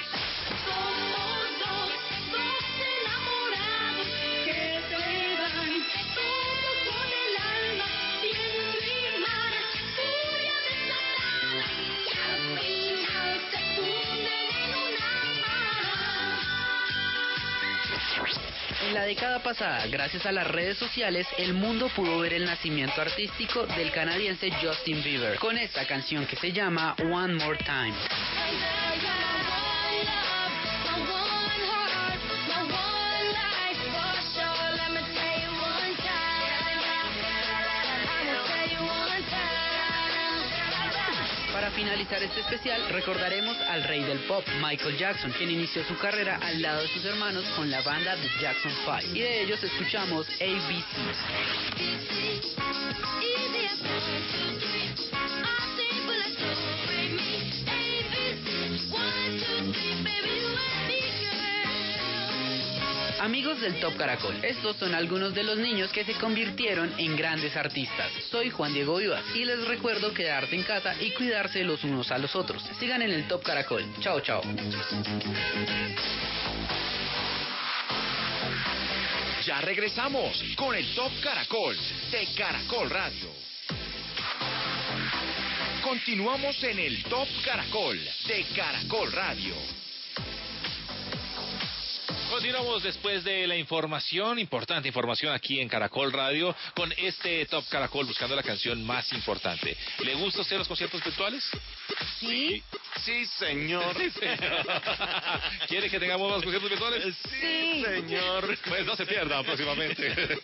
En la década pasada, gracias a las redes sociales, el mundo pudo ver el nacimiento artístico del canadiense Justin Bieber con esta canción que se llama One More Time. Finalizar este especial, recordaremos al rey del pop, Michael Jackson, quien inició su carrera al lado de sus hermanos con la banda The Jackson 5. Y de ellos escuchamos ABC. Amigos del Top Caracol, estos son algunos de los niños que se convirtieron en grandes artistas. Soy Juan Diego Vivas y les recuerdo quedarse en casa y cuidarse los unos a los otros. Sigan en el Top Caracol. Chao, chao. Ya regresamos con el Top Caracol de Caracol Radio. Continuamos en el Top Caracol de Caracol Radio. Continuamos después de la información, importante información aquí en Caracol Radio, con este Top Caracol buscando la canción más importante. ¿Le gusta a usted los conciertos virtuales? ¿Sí? Sí, señor. Sí, señor. ¿Quiere que tengamos más conciertos virtuales? Sí. señor. Pues no se pierdan próximamente.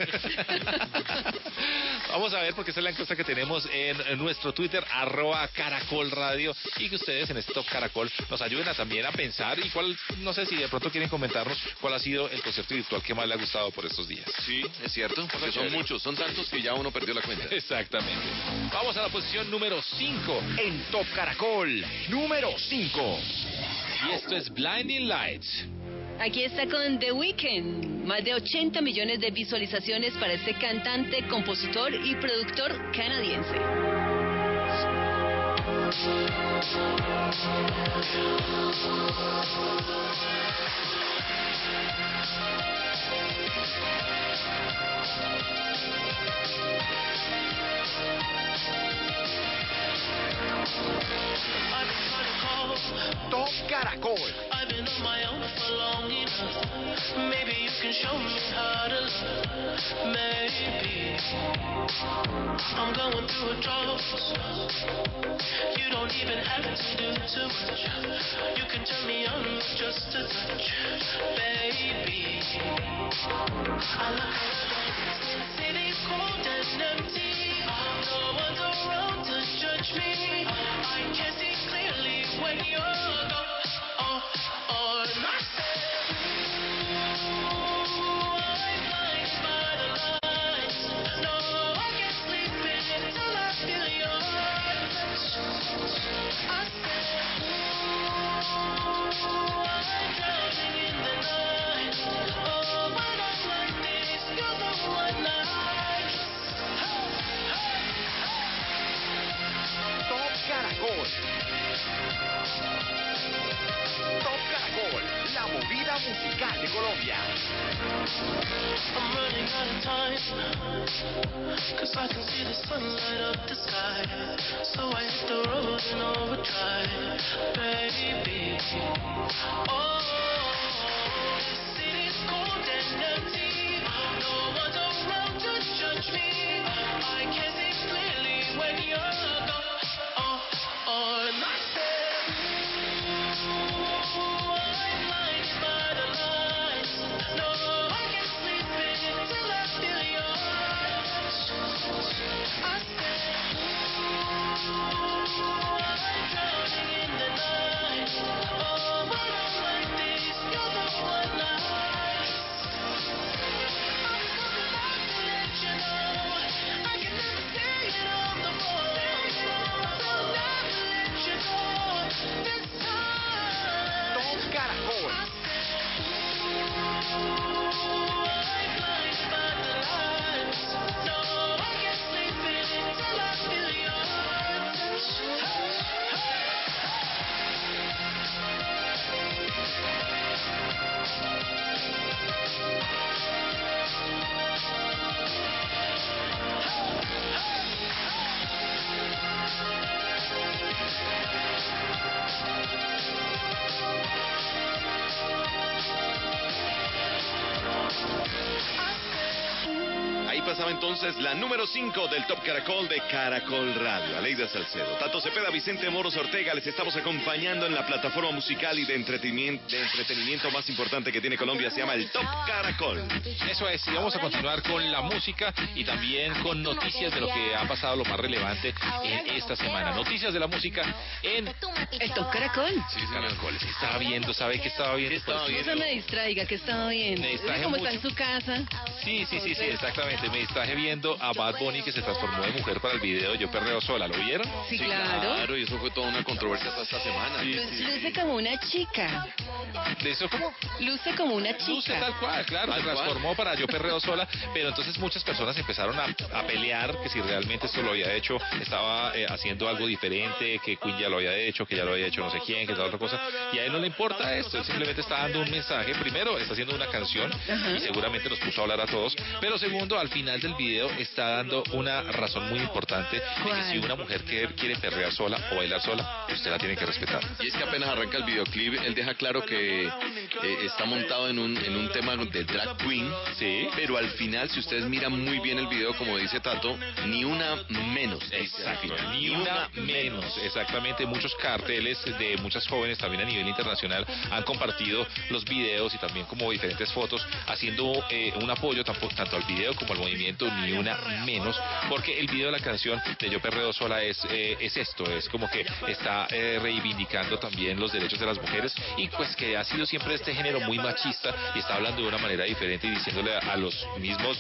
Vamos a ver porque esta es la encuesta que tenemos en nuestro Twitter, arroba Caracol Radio, y que ustedes en este Top Caracol nos ayuden a también a pensar y cuál, no sé si de pronto quieren comentarnos cuál ha sido el concierto virtual que más le ha gustado por estos días. Sí, es cierto, porque son muchos, son tantos que ya uno perdió la cuenta. Exactamente. Vamos a la posición número 5. En Top Caracol, número 5. Y esto es Blinding Lights. Aquí está con The Weeknd. Más de 80 millones de visualizaciones para este cantante, compositor y productor canadiense. Top Caracol. I've been on my own for long enough. Maybe you can show me how to love. Maybe I'm going through a drought. You don't even have to do too much. You can turn me on with just a touch, baby. I cold and empty. No one's around to judge me. I can't see when you're gone. Oh, oh, and the sun light up the sky. So I hit the road in overdrive Baby Oh entonces la número 5 del Top Caracol de Caracol Radio. Aleida Salcedo. Tato Cepeda, Vicente Moros Ortega, les estamos acompañando en la plataforma musical y de entretenimiento, de entretenimiento más importante que tiene Colombia. Se llama el Top Caracol. Eso es, y vamos a continuar con la música y también con noticias de lo que ha pasado, lo más relevante en esta semana. Noticias de la música en El Top Caracol. Sí, Caracol. ¿Qué estaba viendo? ¿Sabe qué estaba viendo? estaba Pues, No se me distraiga, que estaba bien. Me distraje Como está en su casa. Sí, sí, sí, sí, exactamente. Me distraje viendo a Bad Bunny que se transformó de mujer para el video Yo Perreo Sola. ¿Lo vieron? Sí, claro. Claro, y eso fue toda una controversia hasta esta semana. Pues Luce como una chica. ¿De eso cómo? Luce como una Luce chica. tal cual, claro, Tal se transformó para Yo Perreo Sola, pero entonces muchas personas empezaron a, a pelear que si realmente esto lo había hecho, estaba eh, haciendo algo diferente, que Queen ya lo había hecho, que ya lo había hecho no sé quién, que tal otra cosa, y a él no le importa esto, él simplemente está dando un mensaje, primero está haciendo una canción Ajá. y seguramente nos puso a hablar a todos, pero segundo, al final del video está dando una razón muy importante de que si una mujer quiere, quiere perrear sola o bailar sola, usted la tiene que respetar. Y es que apenas arranca el videoclip, él deja claro que eh, está montado en un, en un tema de drag queen, Sí. pero al final, si ustedes miran muy bien el video, como dice Tato, ni una menos. Exacto, ni una menos. Exactamente, muchos carteles de muchas jóvenes también a nivel internacional han compartido los videos y también como diferentes fotos haciendo eh, un apoyo tanto al video como al movimiento, ni una menos, porque el video de la canción de Yo Perreo Sola es, eh, es esto, es como que está eh, reivindicando también los derechos de las mujeres y pues que ha sido siempre este género muy machista y está hablando de una manera diferente y diciéndole a, a los mismos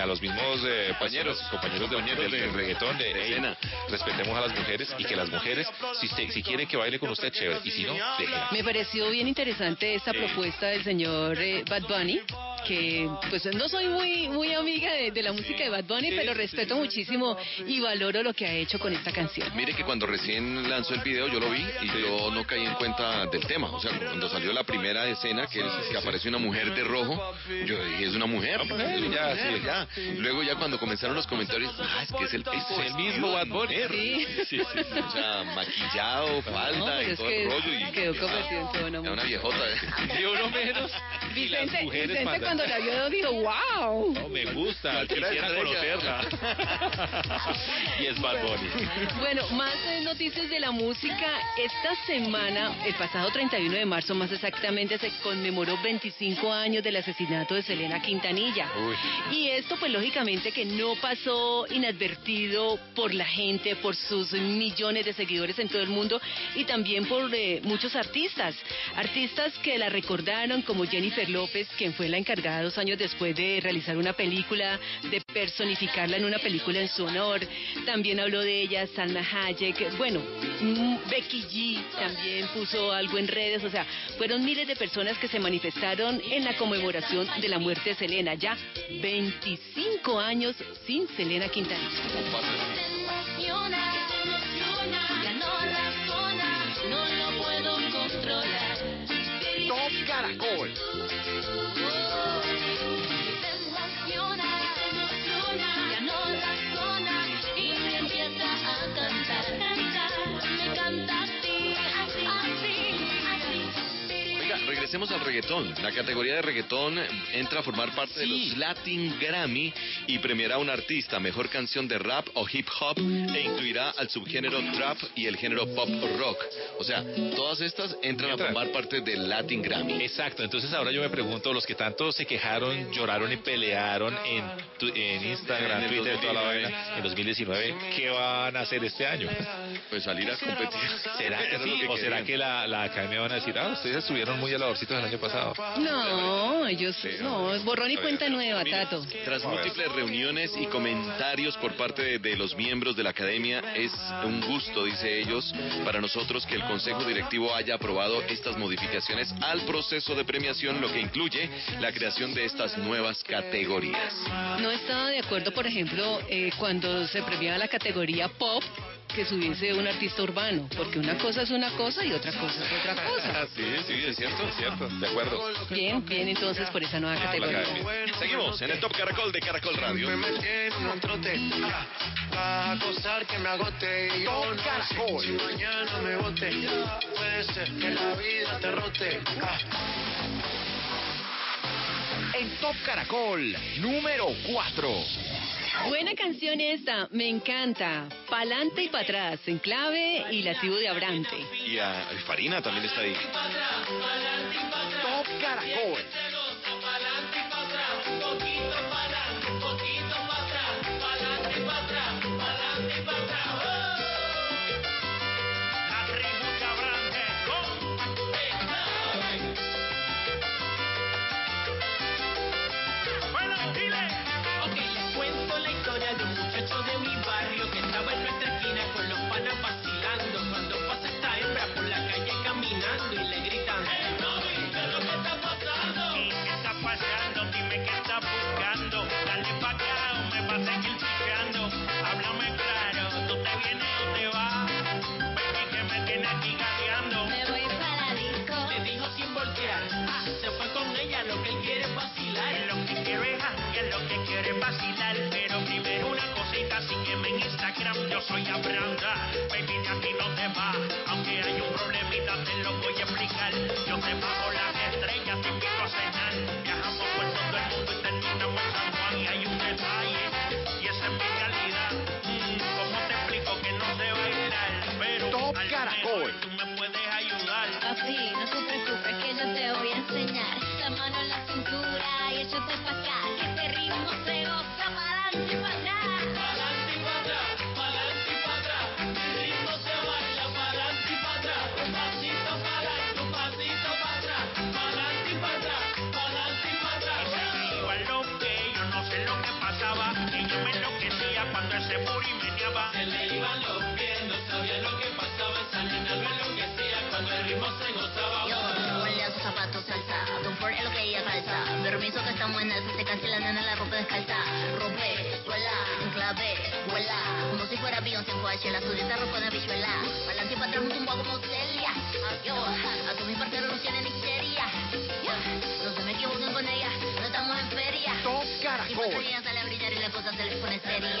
a los mismos eh, compañeros compañeros de, del, del reggaetón de, de "Hey, escena". respetemos a las mujeres y que las mujeres si usted- si quiere que baile con usted chévere y si no déjela. Me pareció bien interesante esta propuesta del señor eh, Bad Bunny, que pues no soy muy muy amiga de, de la música de Bad Bunny, pero respeto muchísimo y valoro lo que ha hecho con esta canción. Mire que cuando recién lanzó el video yo lo vi y yo no caí en cuenta del tema. O sea, cuando salió la primera escena que, que aparece una mujer de rojo, yo dije, es una mujer. es una ya, mujer, sí. ya. Luego ya cuando comenzaron los comentarios, ah, es que es el, es el mismo Bad Bunny. Sí. Sí, sí, sí. O sea, maquillado, falda No, pero y es todo el rollo. Y, quedó convertido en una una viejota. ¿eh? Ni uno menos Vicente, mujeres Vicente mandan. cuando la vio dijo, wow. No, me gusta, quisiera de conocerla. y es Bad Bunny. Bueno, más eh, noticias de la música. Esta semana, el pasado 31 de marzo más exactamente, se conmemoró 25 años del asesinato de Selena Quintanilla. Y esto pues lógicamente que no pasó inadvertido por la gente, por sus millones de seguidores en todo el mundo y también por eh, muchos artistas. Artistas que la recordaron como Jennifer López, quien fue la encargada dos años después de realizar una película, de personificarla en una película en su honor. También habló de ella Salma Hayek. Bueno, mm, Becky G también puso algo en redes. O sea, fueron miles de personas que se manifestaron en la conmemoración de la muerte de Selena. Ya 25 años sin Selena Quintanilla. emociona, emociona, regresemos al reggaetón. La categoría de reggaetón entra a formar parte de los Latin Grammy y premiará a un artista, mejor canción de rap o hip hop e incluirá al subgénero trap y el género pop rock. O sea, todas estas entran a Entran. formar parte del Latin Grammy. Exacto, entonces ahora yo me pregunto, los que tanto se quejaron, lloraron y pelearon en, tu- en Instagram, En Twitter, toda la 2019. vaina, en 2019, ¿qué van a hacer este año? Pues salir a competir. ¿Será que sí? ¿O será que la, la academia van a decir, ah, ustedes estuvieron muy aladorcitos el año pasado? No, ellos no, es borrón y cuenta nueva, Tato. Tras múltiples reuniones y comentarios por parte de, de los miembros de la academia, es un gusto, dice ellos, para nosotros que el Consejo Directivo haya aprobado estas modificaciones al proceso de premiación, lo que incluye la creación de estas nuevas categorías. No estaba de acuerdo, por ejemplo, eh, cuando se premiaba la categoría pop, que subiese un artista urbano, porque una cosa es una cosa y otra cosa es otra cosa. sí, sí, es cierto, es cierto, de acuerdo. Bien, bien entonces por esa nueva categoría. Seguimos en el Top Caracol de Caracol Radio. Me metí en un trote para acosar que me agote. Y yo no sé si mañana me bote. Puede ser que la vida te rote. Ah. En Top Caracol, número 4. Buena canción esta, me encanta. Pa'lante y para atrás, en clave y la tribu de Abrante. Y a y Farina también está ahí. Top Caracol. Yo soy Abranda. Baby, de aquí no te va. Aunque hay un problemita, te lo voy a explicar. Yo te bajo las estrellas, te invito a cenar. Viajamos por todo el mundo y terminamos en San Juan. Y hay un detalle, y esa es mi realidad. Mm, ¿Cómo te explico que no sé bailar? Pero Top a lo Caracol. tú me puedes ayudar. Papi, no te preocupes que yo te voy a enseñar. La mano en la cintura y échate pa' acá. Iban los pies, no sabía lo que pasaba. Esa nena lo enloquecía cuando el ritmo se gozaba. Yo, huele a sus zapatos salsa, Don Ford es lo que ella calza. Permiso que estamos en eso, se la nena la ropa descalza. Rompe, vuela, en clave, vuela. Como si fuera Beyoncé en la sudita ropa de bichuela. Atrás un tumbo como Celia. Yo, a tienen histeria. Yo, no se me equivoquen con ella, no estamos en feria. Top Y Caracol. cuando ella sale a brillar y la cosa se les pone seria. Y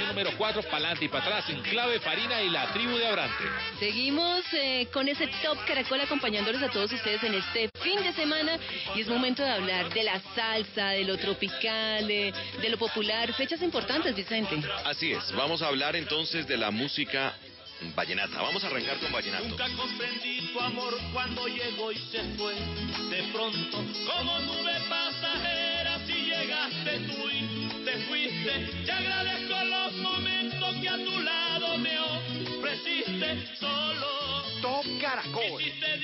posición número 4, pa'lante y para atrás, en clave Farina y la tribu de Abrante. Seguimos eh, con ese Top Caracol acompañándolos a todos ustedes en este fin de semana y es momento de hablar de la salsa, de lo tropical, de, de lo popular, fechas importantes, Vicente. Así es, vamos a hablar entonces de la música vallenata. Vamos a arrancar con vallenato. Nunca comprendí tu amor cuando llegó y se fue. De pronto, como nube pasajera, si llegaste tú y te fuiste. Te agradezco los momentos que a tu lado me ofreciste solo. Top Caracol. Quisiste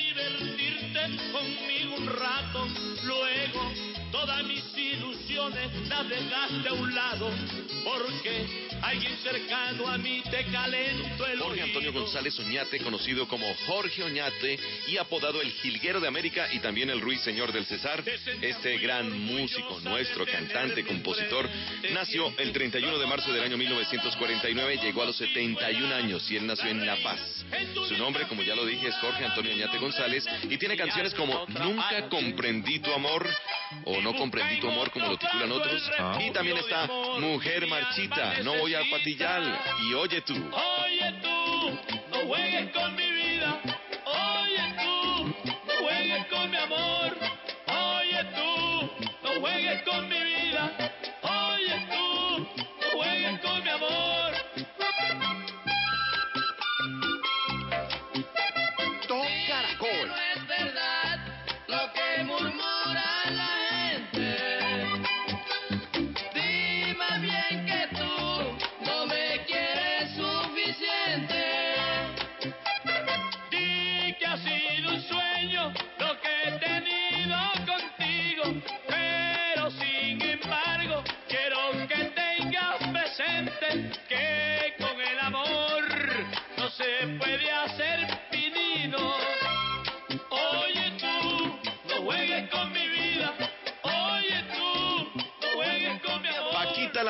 conmigo un rato, luego todas mis ilusiones las dejaste a un lado, porque alguien cercano a mí te calentó el Jorge Antonio. González Oñate, conocido como Jorge Oñate y apodado el Jilguero de América y también el Ruiseñor del Cesar. Este gran músico, nuestro cantante, compositor, nació el 31 de marzo del año 1949, llegó a los 71 años y él nació en La Paz. Su nombre, como ya lo dije, es Jorge Antonio Oñate González y tiene canciones como Nunca comprendí tu amor o No comprendí tu amor, como lo titulan otros. Y también está Mujer Marchita, No voy al patillal y Oye tú. Oye tú, no juegues con mi vida. Oye tú, no juegues con mi amor. Oye tú, no juegues con mi vida.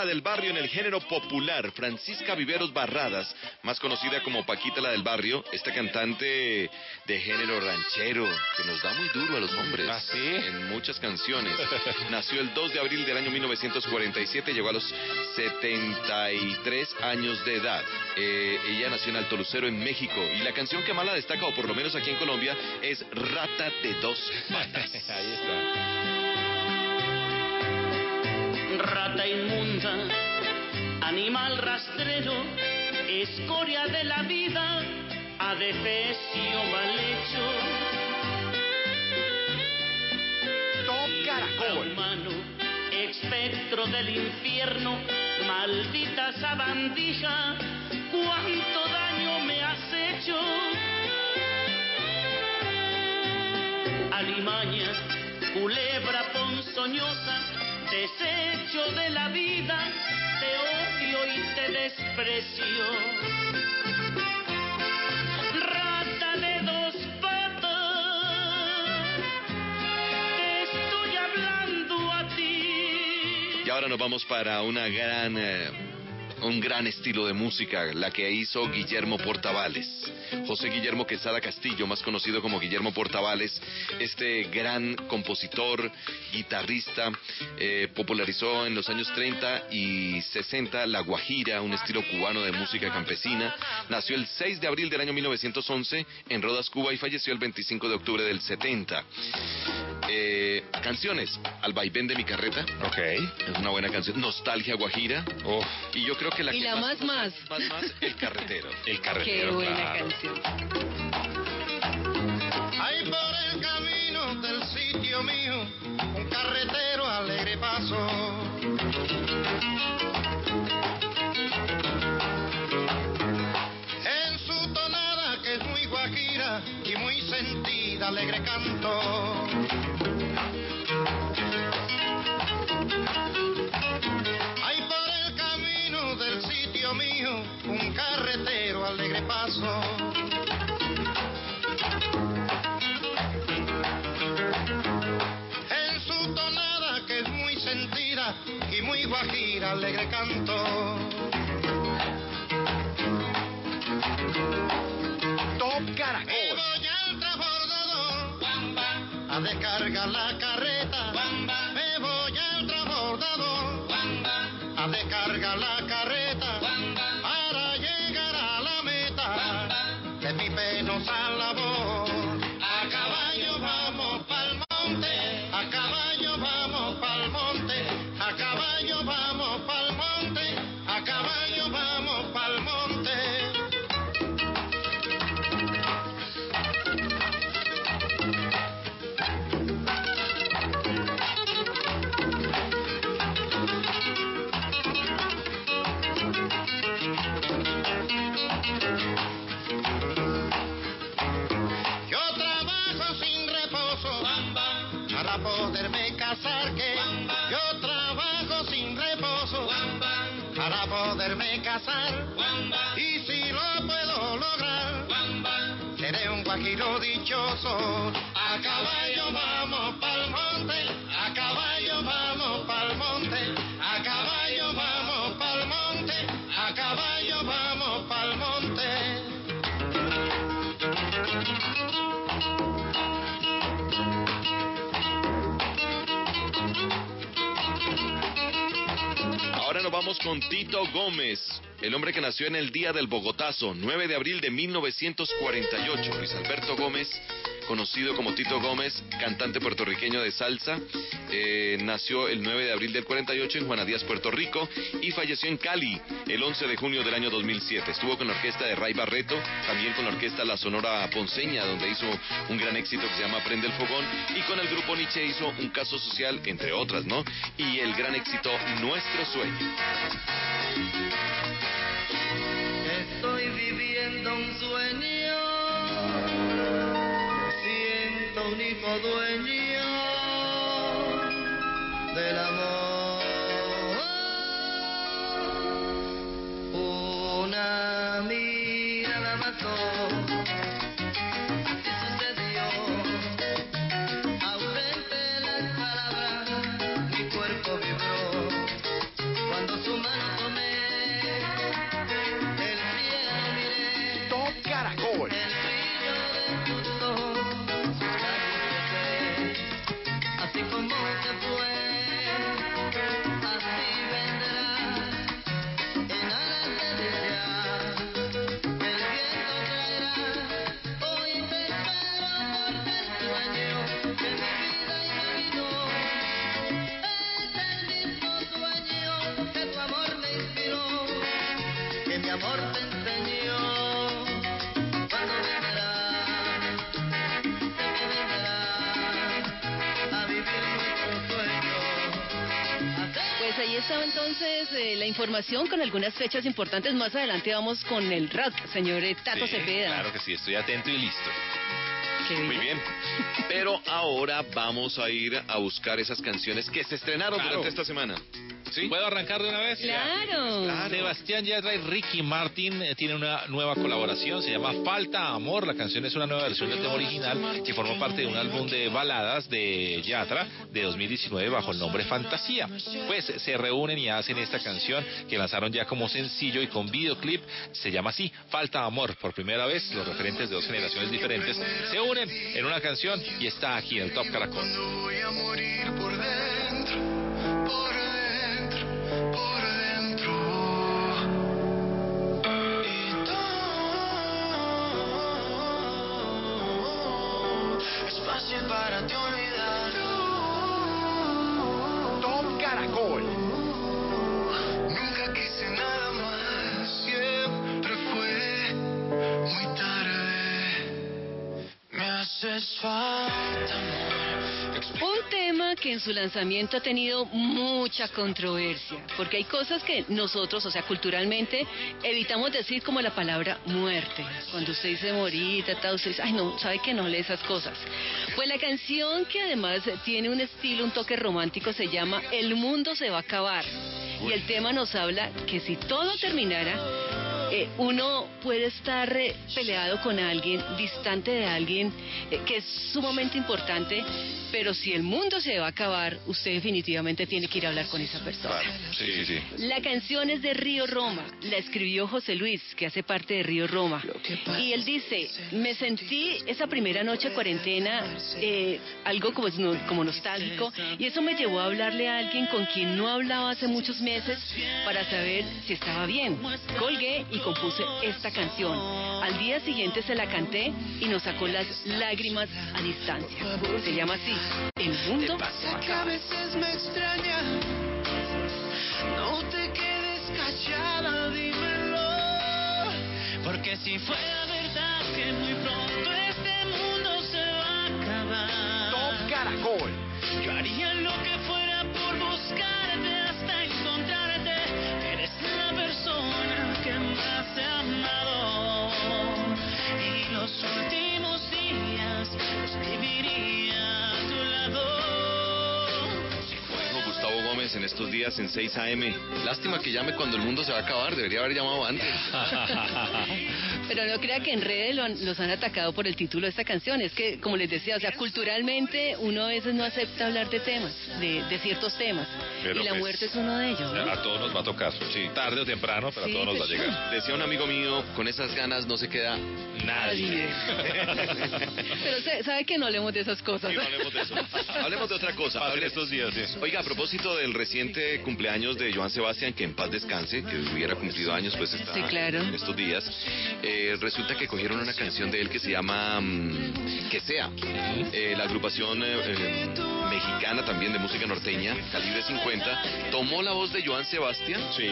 Del barrio en el género popular, Francisca Viveros Barradas, más conocida como Paquita la del barrio, esta cantante de género ranchero, que nos da muy duro a los hombres ¿Ah, sí? en muchas canciones. Nació el 2 de abril del año 1947, llegó a los 73 años de edad. Eh, ella nació en Alto Lucero, en México, y la canción que más la destaca, o por lo menos aquí en Colombia, es Rata de dos patas. Ahí está. Rata inmunda, animal rastrero, escoria de la vida, adefesio mal hecho. Top Caracol. Humano, espectro del infierno, maldita sabandija, cuánto daño me has hecho. Alimaña, culebra ponzoñosa, desecho de la vida, te odio y te desprecio. Rata de dos patas, te estoy hablando a ti. Y ahora nos vamos para una gran, eh, un gran estilo de música, la que hizo Guillermo Portavales. José Guillermo Quesada Castillo, más conocido como Guillermo Portavales, este gran compositor, guitarrista, eh, popularizó en los años 30 y 60 la guajira, un estilo cubano de música campesina. Nació el 6 de abril del año 1911 en Rodas, Cuba y falleció el 25 de octubre del 70. Eh, canciones, Al vaivén de mi carreta. Ok. Es una buena canción. Nostalgia Guajira. Y yo creo que la Y que la más más. más, más, El Carretero. El Qué carretero, buena claro. canción. Ahí por el camino del sitio mío, un carretero alegre paso. En su tonada que es muy guajira y muy sentida, alegre canto. Paso. En su tonada que es muy sentida y muy guajira, alegre canto. Top Caracol. voy al transbordador a descargar la carreta. Y si lo puedo lograr seré un guajiro dichoso vamos con Tito Gómez, el hombre que nació en el día del Bogotazo, 9 de abril de 1948. Luis Alberto Gómez, conocido como Tito Gómez, cantante puertorriqueño de salsa, eh, nació el 9 de abril del 48 en Juana Díaz, Puerto Rico, y falleció en Cali el 11 de junio del año 2007. Estuvo con la orquesta de Ray Barreto, también con la orquesta La Sonora Ponceña, donde hizo un gran éxito que se llama Prende el Fogón, y con el grupo Nietzsche hizo un caso social, entre otras, ¿no? Y el gran éxito Nuestro Sueño. Siento eh, la información con algunas fechas importantes. Más adelante vamos con el rock, señor Tato Sí, Cepeda. Claro que sí, estoy atento y listo. Muy bien. Pero ahora vamos a ir a buscar esas canciones que se estrenaron Claro. durante esta semana. ¿Sí? ¿Puedo arrancar de una vez? Claro. Sebastián Yatra y Ricky Martin eh, tienen una nueva colaboración, se llama Falta Amor. La canción es una nueva versión del tema original que forma parte de un álbum de baladas de Yatra de 2019 bajo el nombre Fantasía. Pues se reúnen y hacen esta canción que lanzaron ya como sencillo y con videoclip. Se llama así, Falta Amor. Por primera vez, los referentes de dos generaciones diferentes se unen en una canción y está aquí en el Top Caracol. Voy a morir por dentro, Un tema que en su lanzamiento ha tenido mucha controversia, porque hay cosas que nosotros, o sea, culturalmente, evitamos decir como la palabra muerte. Cuando usted dice morir, tata, usted dice, ay no, sabe que no lee esas cosas. Pues la canción que además tiene un estilo, un toque romántico, se llama El mundo se va a acabar. Y el tema nos habla que si todo terminara, eh, uno puede estar eh, peleado con alguien, distante de alguien eh, que es sumamente importante, pero si el mundo se va a acabar, usted definitivamente tiene que ir a hablar con esa persona. Sí, sí, sí. La canción es de Río Roma, la escribió José Luis, que hace parte de Río Roma. Y él dice, me sentí esa primera noche de cuarentena eh, algo como, como nostálgico y eso me llevó a hablarle a alguien con quien no hablaba hace muchos meses para saber si estaba bien. Colgué y compuse esta canción. Al día siguiente se la canté y nos sacó las lágrimas a distancia. Se llama así, El mundo se va a que veces me extraña. No te quedes callada, dímelo. Porque si fuera verdad que muy pronto este mundo se va a acabar. Top Caracol. Yo haría lo que Gómez en estos días en 6 AM. Lástima que llame cuando el mundo se va a acabar. Debería haber llamado antes. Pero no crea que en redes lo han- los han atacado por el título de esta canción. Es que, como les decía, o sea, culturalmente uno a veces no acepta hablar de temas, de, de ciertos temas. Pero y la pues, muerte es uno de ellos, ¿no? A todos nos va a tocar, sí. tarde o temprano, pero Sí, a todos nos va a pues, llegar. Decía un amigo mío, con esas ganas no se queda Nadie. Pero sabe que no hablemos de esas cosas. Sí, no hablemos de eso. Hablemos de otra cosa. Hable- estos días, sí. Oiga, a propósito del reciente cumpleaños de Joan Sebastián, que en paz descanse, que hubiera cumplido años, pues está Sí, claro. en estos días, eh, resulta que cogieron una canción de él que se llama mm, Que sea. Eh, la agrupación eh, mexicana también de música norteña, Calibre 50, tomó la voz de Joan Sebastián, Sí.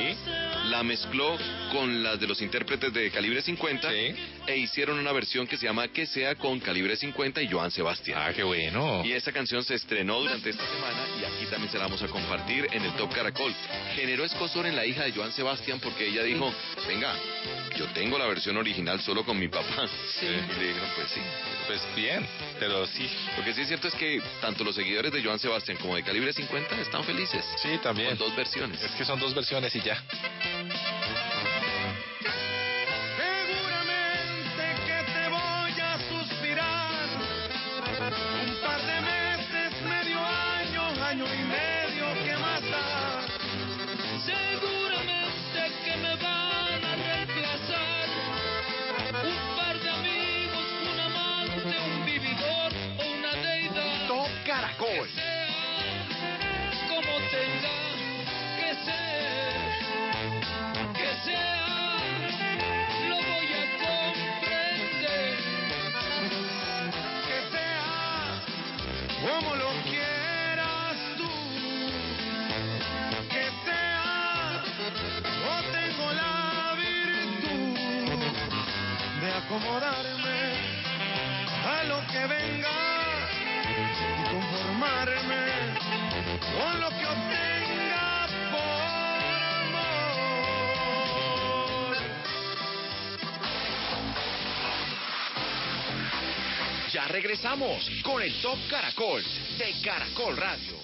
la mezcló con las de los intérpretes de Calibre 50 Sí. e hicieron una versión que se llama Que sea con Calibre 50 y Joan Sebastián. Ah, qué bueno. Y esta canción se estrenó durante esta semana y aquí también se la vamos a compartir en el Top Caracol. Generó escosor en la hija de Joan Sebastián porque ella dijo, venga, yo tengo la versión original solo con mi papá. Sí. Y le dijeron, pues sí. Pues bien, pero sí. Lo que sí es cierto es que tanto los seguidores de Joan Sebastián como de Calibre 50 están felices. Sí, también. Con dos versiones. Es que son dos versiones y ya. Seguramente Caracol. Sea como tenga que ser, que sea, lo voy a comprender. Que sea como lo regresamos con el Top Caracol de Caracol Radio.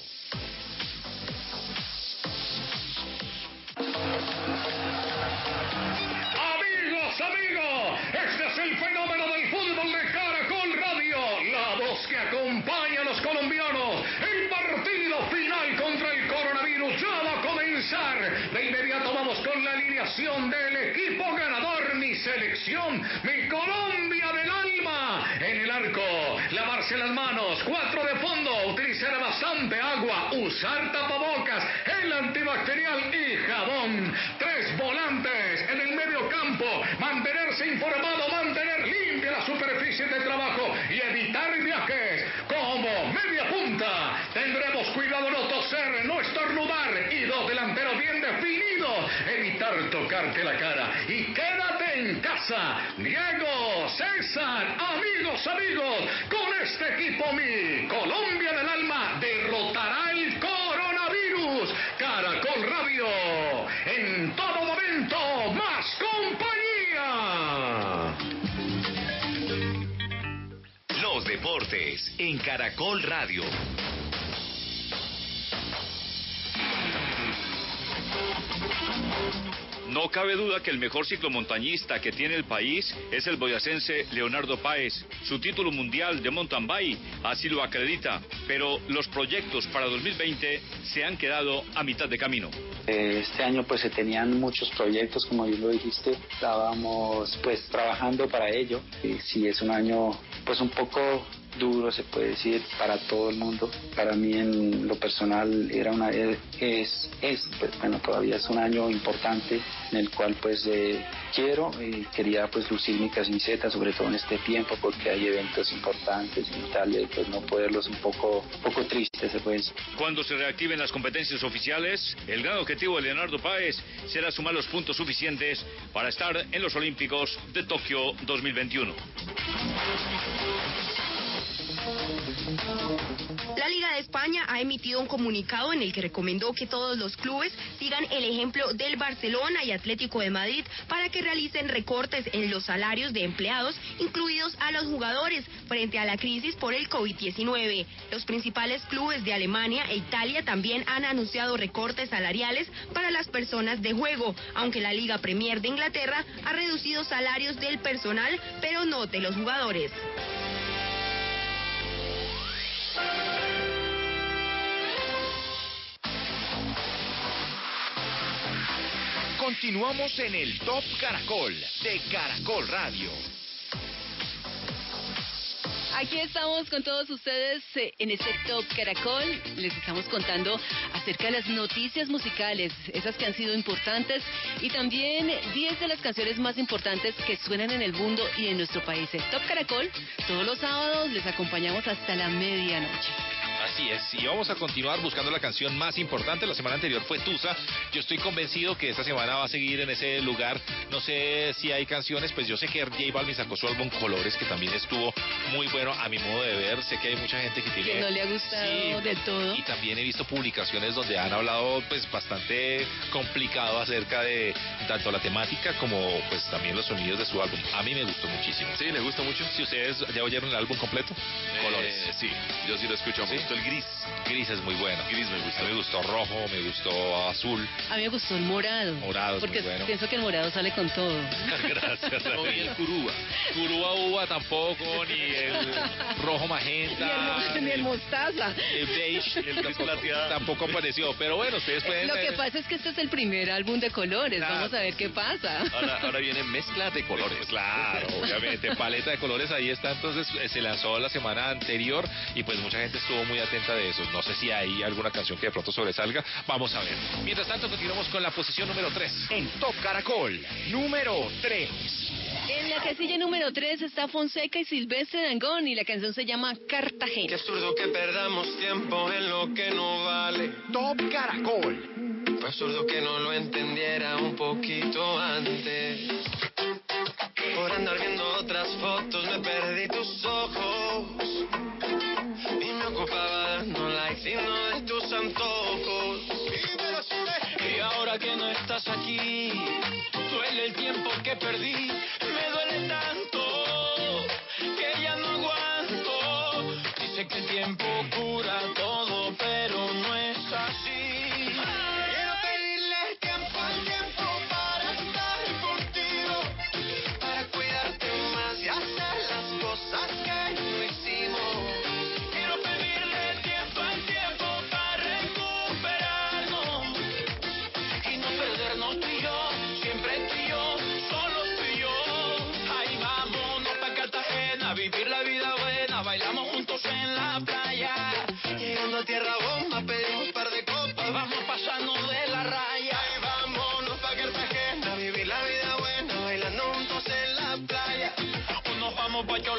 Amigos, amigos, este es el fenómeno del fútbol de Caracol Radio, la voz que acompaña a los colombianos. El partido final contra el coronavirus ya va a comenzar. De inmediato vamos con la alineación del equipo ganador, mi selección, mi Colombia. En el arco, lavarse las manos, cuatro de fondo, utilizar bastante agua, usar tapabocas, el antibacterial y jabón. Tres volantes en el medio campo, mantenerse informado, mantener limpia la superficie de trabajo y evitar viajes. Como media punta, tendremos cuidado no toser, no estornudar y dos delanteros bien definidos, evitar tocarte la cara. Y quédate en casa, Diego, César, amigos, amigos, con este equipo mi Colombia del alma derrotará el coronavirus. Caracol Radio, deportes en Caracol Radio. No cabe duda que el mejor ciclomontañista que tiene el país es el boyacense Leonardo Páez. Su título mundial de mountain bike así lo acredita, pero los proyectos para 2020 se han quedado a mitad de camino. Este año pues se tenían muchos proyectos, como bien lo dijiste, estábamos pues trabajando para ello. Y sí es un año pues un poco duro se puede decir para todo el mundo. Para mí en lo personal era una es es pues bueno todavía es un año importante en el cual pues eh, quiero y quería pues lucir mi camiseta sobre todo en este tiempo porque hay eventos importantes en Italia y pues no poderlos un poco un poco triste se puede decir. Cuando se reactiven las competencias oficiales, el gran objetivo de Leonardo Páez será sumar los puntos suficientes para estar en los Olímpicos de Tokio 2021. La Liga de España ha emitido un comunicado en el que recomendó que todos los clubes sigan el ejemplo del Barcelona y Atlético de Madrid para que realicen recortes en los salarios de empleados, incluidos a los jugadores, frente a la crisis por el COVID-19. Los principales clubes de Alemania e Italia también han anunciado recortes salariales para las personas de juego, aunque la Liga Premier de Inglaterra ha reducido salarios del personal, pero no de los jugadores. Continuamos en el Top Caracol de Caracol Radio. Aquí estamos con todos ustedes eh, en este Top Caracol. Les estamos contando acerca de las noticias musicales, esas que han sido importantes, y también 10 de las canciones más importantes que suenan en el mundo y en nuestro país. Top Caracol, todos los sábados les acompañamos hasta la medianoche. Así es, y vamos a continuar buscando la canción más importante. La semana anterior fue Tusa. Yo estoy convencido que esta semana va a seguir en ese lugar. No sé si hay canciones, pues yo sé que J Balvin sacó su álbum Colores, que también estuvo muy bueno a mi modo de ver. Sé que hay mucha gente que tiene... Que no le ha gustado Sí, del todo. y también he visto publicaciones donde han hablado pues bastante complicado acerca de tanto la temática como pues también los sonidos de su álbum. A mí me gustó muchísimo. Sí, le gusta mucho. Si ustedes ya oyeron el álbum completo, Colores. Eh, sí, yo sí lo escucho. Me ¿Sí? El gris. Gris es muy bueno. Gris me gusta. A mí me gustó rojo, me gustó azul. A mí me gustó el morado. Morado es Porque muy bueno. pienso que el morado sale con todo. Gracias. No, y el curúa. Curúa uva tampoco, ni el rojo magenta. Ni el, ni el mostaza. el beige, el tampoco, tampoco apareció. Pero bueno, ustedes pueden... Lo que eh, pasa es que este es el primer álbum de colores. Ah. Vamos a ver qué pasa. Ahora, ahora viene mezcla de colores. Pues claro, obviamente, paleta de colores ahí está, entonces eh, se lanzó la semana anterior y pues mucha gente estuvo muy atenta de eso. No sé si hay alguna canción que de pronto sobresalga, vamos a ver. Mientras tanto, continuamos con la posición número 3. En Top Caracol, número 3. En la casilla número 3 está Fonseca y Silvestre Dangón y la canción se llama Cartagena. Qué absurdo que perdamos tiempo en lo que no vale. Top Caracol. Fue absurdo que no lo entendiera un poquito antes. Por andar viendo otras fotos me perdí tus ojos. Y me ocupaba dando likes y no de tus antojos. Y ahora que no estás aquí, duele el tiempo que perdí. Me duele tanto que ya no aguanto. tiempo cura todo,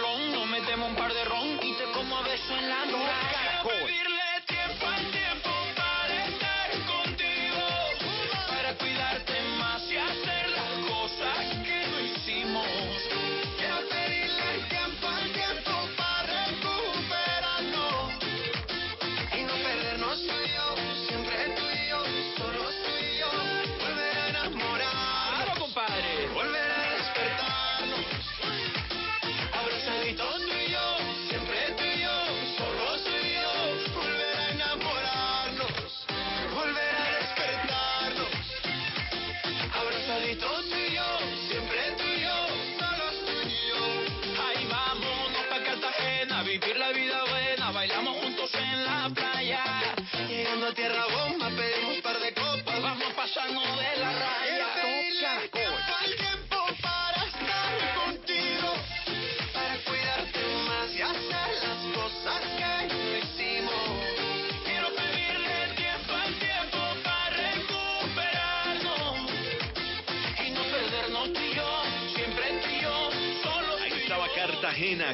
Cholón, nos metemos un par de ron y te como a beso en la. Quiero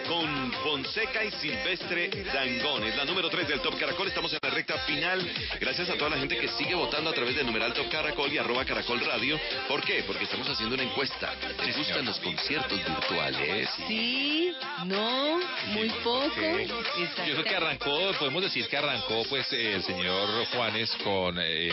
con Fonseca y Silvestre Dangón. Es la número 3 del Top Caracol. Estamos en la recta final. Gracias a toda la gente que sigue votando a través del numeral Top Caracol y arroba Caracol Radio. ¿Por qué? Porque estamos haciendo una encuesta. ¿Te gustan los conciertos virtuales? Sí, no, muy poco. Yo creo que arrancó, podemos decir que arrancó pues eh, el señor Juanes con eh,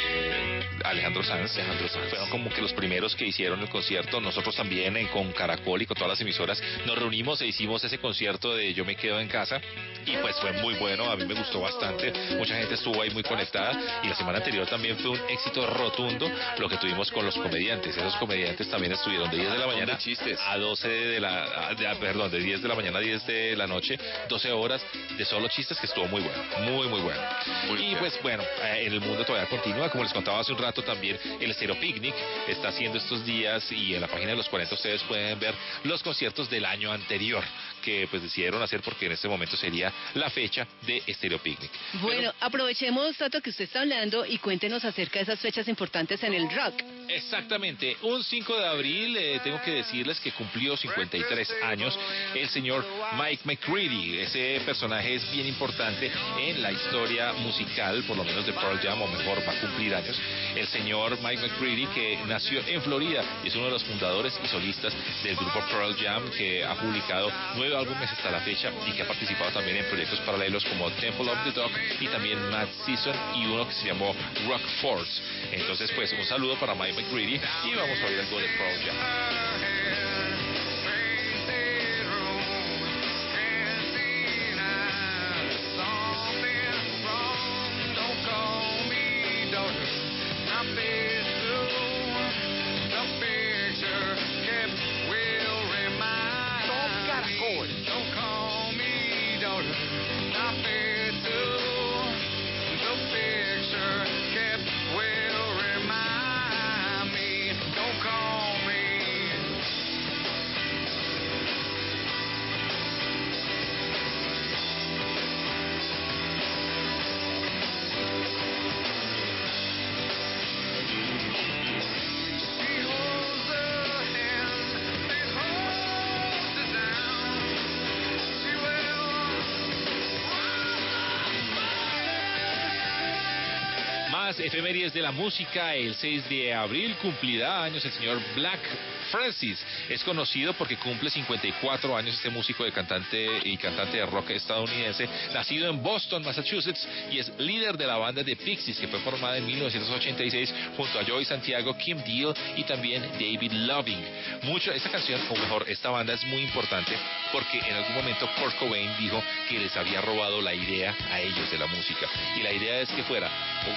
Alejandro Sanz. Alejandro Sanz. Fueron como que los primeros que hicieron el concierto. Nosotros también eh, con Caracol y con todas las emisoras nos reunimos e hicimos ese concierto de Yo me quedo en casa y pues fue muy bueno, a mí me gustó bastante. Mucha gente estuvo ahí muy conectada y la semana anterior también fue un éxito rotundo lo que tuvimos con los comediantes. Esos comediantes también estuvieron de 10 de la mañana a 12 de la, a- de- perdón, de 10 de la mañana a 10 de la noche, 12 horas de solo chistes que estuvo muy bueno, muy muy bueno. y pues bueno, eh, en el mundo todavía continúa, como les contaba hace un rato también, el Estero Picnic está haciendo estos días y en la página de los 40 ustedes pueden ver los conciertos del año anterior que pues decidieron hacer porque en este momento sería la fecha de Estéreo Picnic. Bueno, aprovechemos, Tato, que usted está hablando y cuéntenos acerca de esas fechas importantes en el rock. Exactamente, un 5 de abril eh, tengo que decirles que cumplió 53 años el señor Mike McCready. Ese personaje es bien importante en la historia musical, por lo menos de Pearl Jam, o mejor va a cumplir años. El señor Mike McCready que nació en Florida y es uno de los fundadores y solistas del grupo Pearl Jam que ha publicado nueve álbumes hasta la fecha y que ha participado también en proyectos paralelos como Temple of the Dog y también Mad Season y uno que se llamó Rock Force. Entonces, pues un saludo para Mike McGrady y vamos a oír algo de Project. Efemérides de la música. El 6 de abril cumplirá años el señor Black Francis. Es conocido porque cumple 54 años este músico de cantante y cantante de rock estadounidense, nacido en Boston, Massachusetts, y es líder de la banda de Pixies, que fue formada en 1986 junto a Joey Santiago, Kim Deal y también David Loving. Mucho, esta canción, o mejor, esta banda es muy importante porque en algún momento Kurt Cobain dijo que les había robado la idea a ellos de la música. Y la idea es que fuera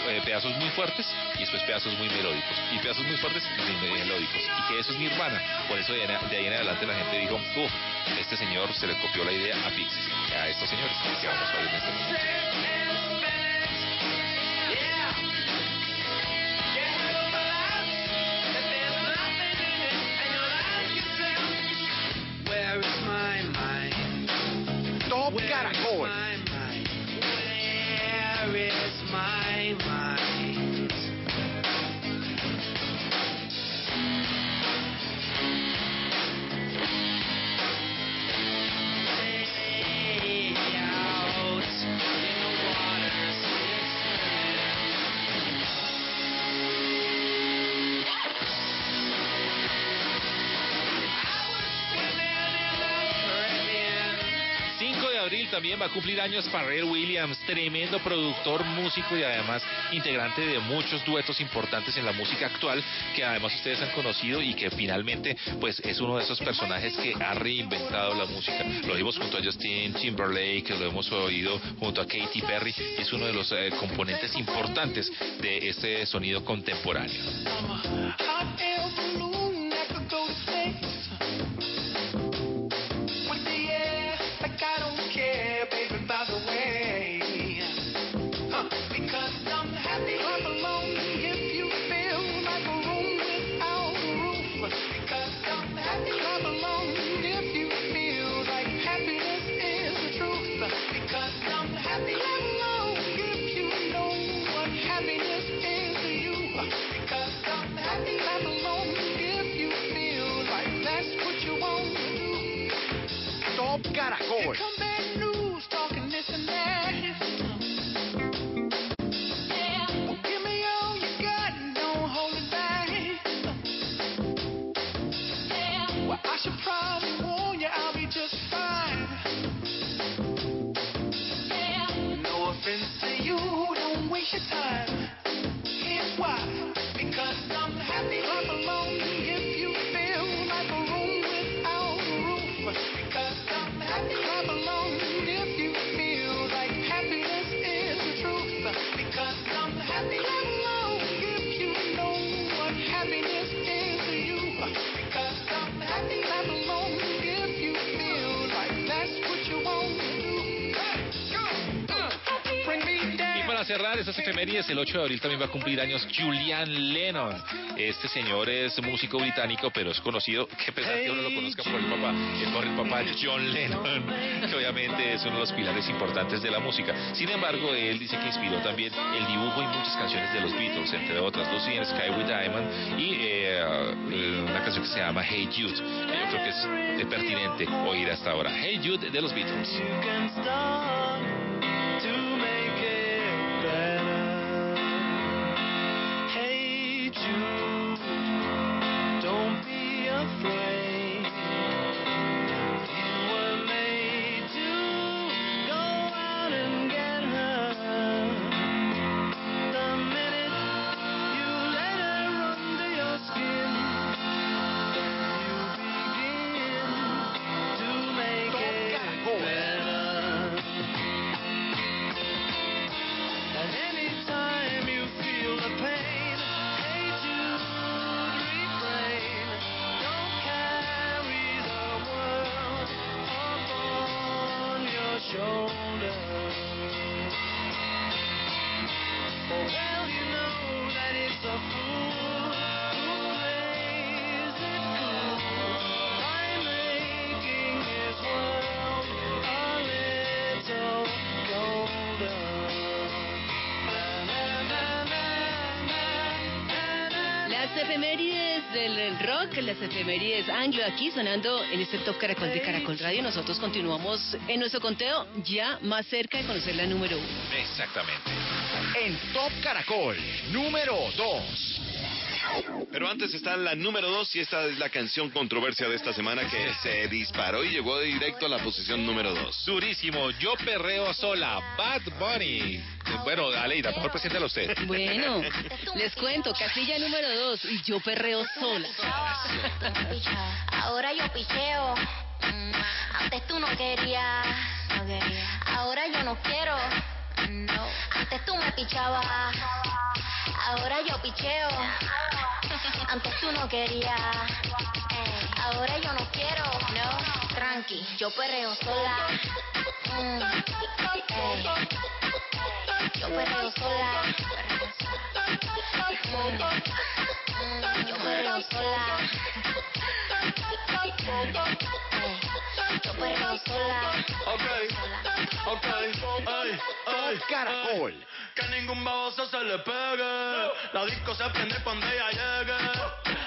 eh, pedazos muy fuertes y después pedazos muy melódicos. Y pedazos muy fuertes y muy melódicos. Y que eso Por eso de, ahí en adelante la gente dijo, este señor se le copió la idea a Pixies, a estos señores que vamos a oír en este momento. También va a cumplir años Pharrell Williams, tremendo productor, músico y además integrante de muchos duetos importantes en la música actual que además ustedes han conocido y que finalmente pues es uno de esos personajes que ha reinventado la música. Lo vimos junto a Justin Timberlake, lo hemos oído junto a Katy Perry, y es uno de los eh, componentes importantes de este sonido contemporáneo. Cerrar esas efemérides, el 8 de abril también va a cumplir años Julian Lennon. Este señor es músico británico, pero es conocido, que pesar que uno lo conozca por el papá, es por el papá John Lennon, que obviamente es uno de los pilares importantes de la música. Sin embargo, él dice que inspiró también el dibujo y muchas canciones de los Beatles, entre otras, Lucy in Sky with Diamond y eh, eh, una canción que se llama Hey Jude. que Yo creo que es eh, pertinente oír hasta ahora. Hey Jude de los Beatles. Aquí sonando en este Top Caracol de Caracol Radio. Nosotros continuamos en nuestro conteo ya más cerca de conocer la número uno. Exactamente. en Top Caracol, número 2. Pero antes está la número 2 y esta es la canción controversia de esta semana que se disparó y llegó directo a la posición número 2. Durísimo, yo perreo sola, Bad Bunny. Bueno, Aleida, mejor preséntalo usted. Bueno, les cuento, casilla número 2 y yo perreo sola. Ahora yo picheo. Mm, Antes tú no querías. Ahora yo no quiero. No. Antes tú me pichabas. Ahora yo picheo. Antes tú no querías. Ahora yo no quiero. No. Tranqui, yo perreo sola. Mm, ey. Yo perreo sola. Mm, mm, Yo perreo sola. Perreo sola. Ok, ok, ay, ay, Caracol. ay. Que ningún baboso se le pegue. La disco se prende cuando ella llegue.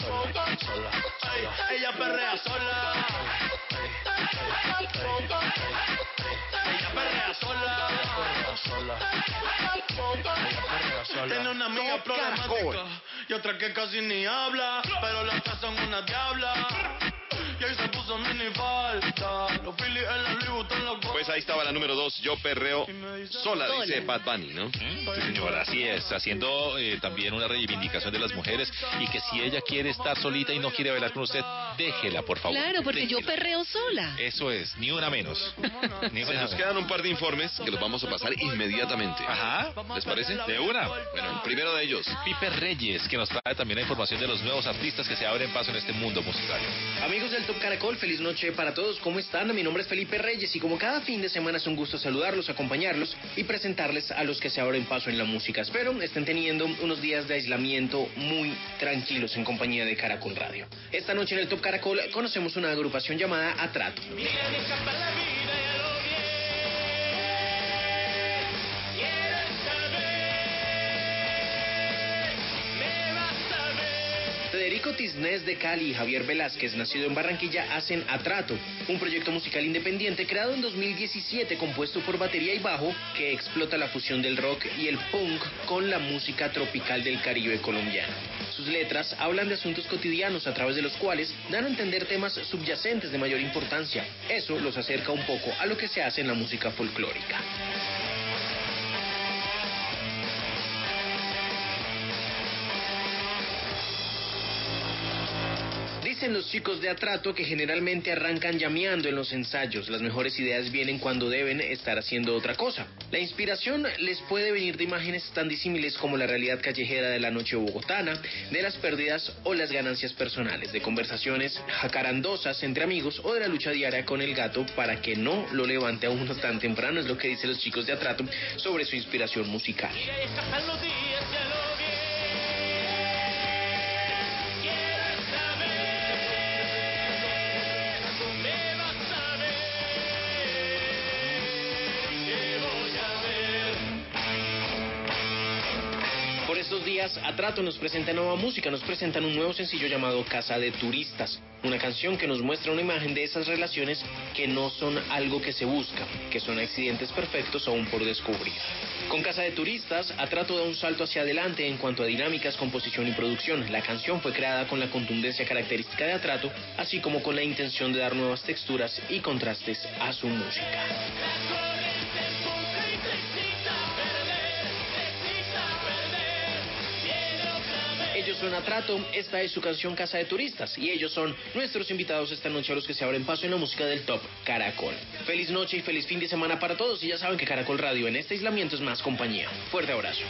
Ella perrea sola. Ella perrea sola. Ella perrea sola. Tiene una amiga problemática y otra que casi ni habla, pero las tres son una diabla. Pues ahí estaba la número 2, yo perreo sola, dice Bad Bunny, ¿no? Sí, señor, así es, haciendo eh, también una reivindicación de las mujeres y que si ella quiere estar solita y no quiere bailar con usted, déjela, por favor. Claro, porque yo perreo sola. Eso es, ni una menos. Ni Se una nos menos. quedan un par de informes que los vamos a pasar inmediatamente. Ajá. ¿Les parece? De una. Bueno, el primero de ellos. Pipe Reyes, que nos trae también la información de los nuevos artistas que se abren paso en este mundo musical. Amigos del Caracol, feliz noche para todos. ¿Cómo están? Mi nombre es Felipe Reyes y como cada fin de semana es un gusto saludarlos, acompañarlos y presentarles a los que se abren paso en la música. Espero estén teniendo unos días de aislamiento muy tranquilos en compañía de Caracol Radio. Esta noche en el Top Caracol conocemos una agrupación llamada Atrato. Federico Tisnés de Cali y Javier Velázquez, nacido en Barranquilla, hacen Atrato, un proyecto musical independiente creado en 2017 compuesto por batería y bajo que explota la fusión del rock y el punk con la música tropical del Caribe colombiano. Sus letras hablan de asuntos cotidianos a través de los cuales dan a entender temas subyacentes de mayor importancia. Eso los acerca un poco a lo que se hace en la música folclórica. Los chicos de Atrato que generalmente arrancan llameando en los ensayos. Las mejores ideas vienen cuando deben estar haciendo otra cosa. La inspiración les puede venir de imágenes tan disímiles como la realidad callejera de la noche bogotana, de las pérdidas o las ganancias personales, de conversaciones jacarandosas entre amigos o de la lucha diaria con el gato para que no lo levante a uno tan temprano, es lo que dicen los chicos de Atrato sobre su inspiración musical. Estos días, Atrato nos presenta nueva música, nos presentan un nuevo sencillo llamado Casa de Turistas, una canción que nos muestra una imagen de esas relaciones que no son algo que se busca, que son accidentes perfectos aún por descubrir. Con Casa de Turistas, Atrato da un salto hacia adelante en cuanto a dinámicas, composición y producción. La canción fue creada con la contundencia característica de Atrato, así como con la intención de dar nuevas texturas y contrastes a su música. Ellos son Atratum, esta es su canción Casa de Turistas y ellos son nuestros invitados esta noche a los que se abren paso en la música del top Caracol. Feliz noche y feliz fin de semana para todos y ya saben que Caracol Radio en este aislamiento es más compañía. Fuerte abrazo.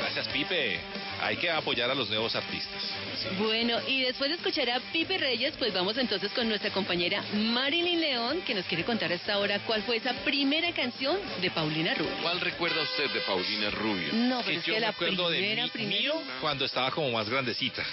Gracias Pipe hay que apoyar a los nuevos artistas. Bueno, y después de escuchar a Pipe Reyes, pues vamos entonces con nuestra compañera Marilyn León, que nos quiere contar hasta ahora cuál fue esa primera canción de Paulina Rubio. ¿Cuál recuerda usted de Paulina Rubio? No, pero es yo que me la acuerdo primera, de mi- primera... mío cuando estaba como más grandecita.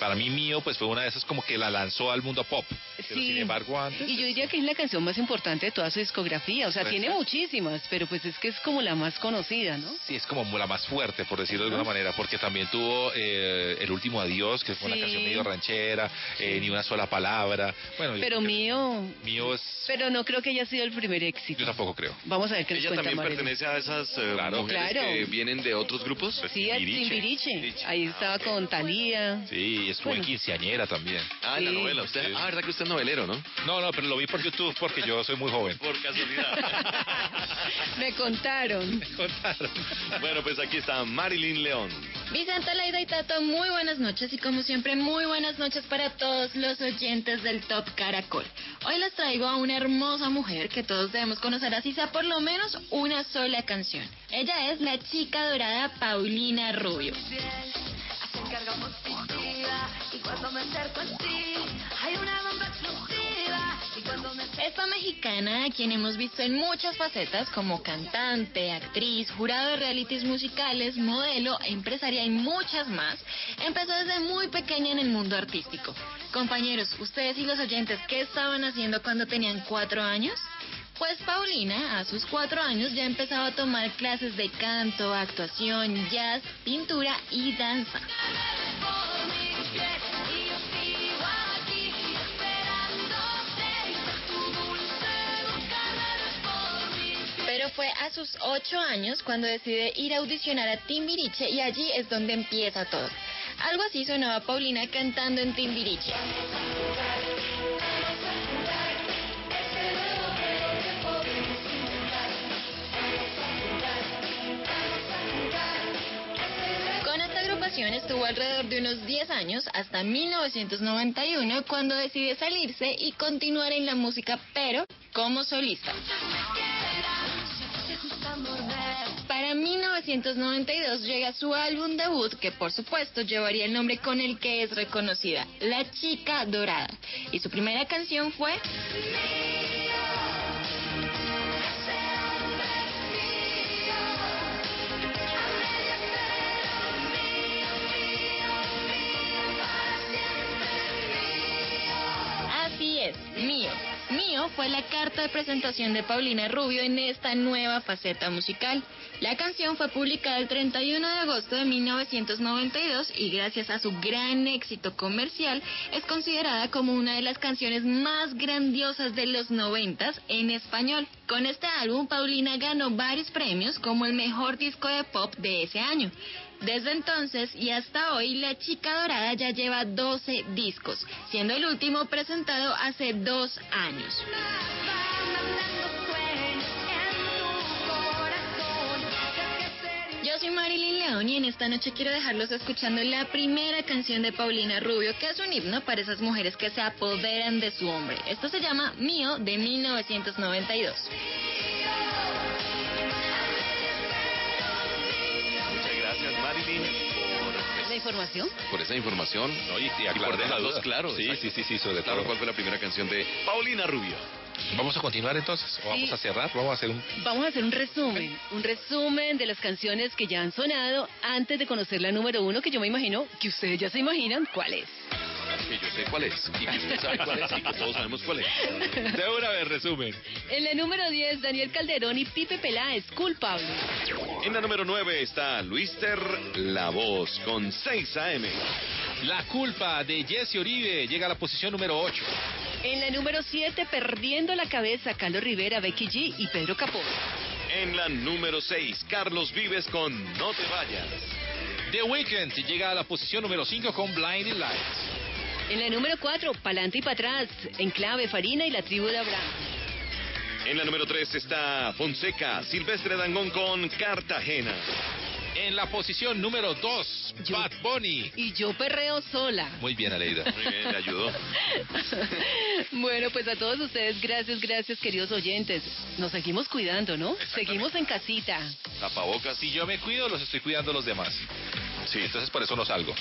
Para mí mío pues fue una de esas como que la lanzó al mundo pop. Pero Sí. sin embargo antes Y yo diría que es la canción más importante de toda su discografía. O sea, Pues tiene sí. muchísimas, pero pues es que es como la más conocida, ¿no? sí es como la más fuerte por decirlo de alguna manera porque también tuvo eh, El último adiós que fue Sí. una canción medio ranchera, eh, ni una sola palabra. Bueno, Pero mío... mío es Pero no creo que haya sido el primer éxito. yo tampoco creo. Vamos a ver qué nos ¿Ella cuenta también Marilyn. pertenece a esas eh, Claro. mujeres Claro. que vienen de otros grupos? Sí, a Timbiriche. Ahí estaba con Talía. Sí, estuvo en quinceañera también. Ah, en la novela. Usted, ah, verdad que usted es novelero, ¿no? No, no, pero lo vi por YouTube porque yo soy muy joven. Por casualidad. Me contaron. bueno, pues aquí está Marilyn León. Vicente Leida y Tato, muy buenas noches y como siempre muy buenas noches para todos los oyentes del Top Caracol. Hoy les traigo a una hermosa mujer que todos debemos conocer así sea por lo menos una sola canción. Ella es la chica dorada Paulina Rubio. Esta mexicana, a quien hemos visto en muchas facetas como cantante, actriz, jurado de realities musicales, modelo, empresaria y muchas más, empezó desde muy pequeña en el mundo artístico. Compañeros, ustedes y los oyentes, ¿qué estaban haciendo cuando tenían cuatro años? Pues Paulina, a sus cuatro años, ya empezaba a tomar clases de canto, actuación, jazz, pintura y danza. Pero fue a sus ocho años cuando decide ir a audicionar a Timbiriche y allí es donde empieza todo. Algo así sonaba Paulina cantando en Timbiriche. Agrupación estuvo alrededor de unos 10 años hasta 1991 cuando decide salirse y continuar en la música pero como solista. Para 1992 llega su álbum debut que por supuesto llevaría el nombre con el que es reconocida, La Chica Dorada. Y su primera canción fue Mío. Mío fue la carta de presentación de Paulina Rubio en esta nueva faceta musical. La canción fue publicada el 31 de agosto de 1992 y gracias a su gran éxito comercial es considerada como una de las canciones más grandiosas de los 90 en español. Con este álbum, Paulina ganó varios premios como el mejor disco de pop de ese año. Desde entonces y hasta hoy, La Chica Dorada ya lleva 12 discos, siendo el último presentado hace dos años. Yo soy Marilyn León y en esta noche quiero dejarlos escuchando la primera canción de Paulina Rubio, que es un himno para esas mujeres que se apoderan de su hombre. Esto se llama Mío de 1992. Marilyn, ¿La información? por esa información. No, y, y Y por aclarando la dejarlos duda. claros. Sí, exacto. sí, sí, sí, sobre Claro, todo. ¿cuál fue la primera canción de Paulina Rubio? Vamos a continuar entonces, o vamos Sí. a cerrar, vamos a hacer un... Vamos a hacer un resumen, un resumen de las canciones que ya han sonado antes de conocer la número uno, que yo me imagino que ustedes ya se imaginan cuál es. Que yo sé cuál es, y que usted sabe cuál es, y que todos sabemos cuál es. De una vez, resumen. En la número 10, Daniel Calderón y Pipe Peláez, culpable. En la número 9 está Luister La Voz con 6 AM. La culpa de Jesse Oribe llega a la posición número 8. En la número 7, Perdiendo la Cabeza, Carlos Rivera, Becky G y Pedro Capó. En la número 6, Carlos Vives con No te vayas. The Weeknd llega a la posición número 5 con Blinding Lights. En la número 4, Pa'lante y para atrás, Enclave, Farina y la tribu de Abraham. En la número 3 está Fonseca, Silvestre Dangón con Cartagena. En la posición número 2, Bad Bunny. Y yo perreo sola. Muy bien, Aleida. Muy bien, le ayudó. bueno, pues a todos ustedes, gracias, gracias, queridos oyentes. Nos seguimos cuidando, ¿no? Seguimos en casita. Tapabocas. Si yo me cuido, los estoy cuidando los demás. Sí. Entonces por eso no salgo.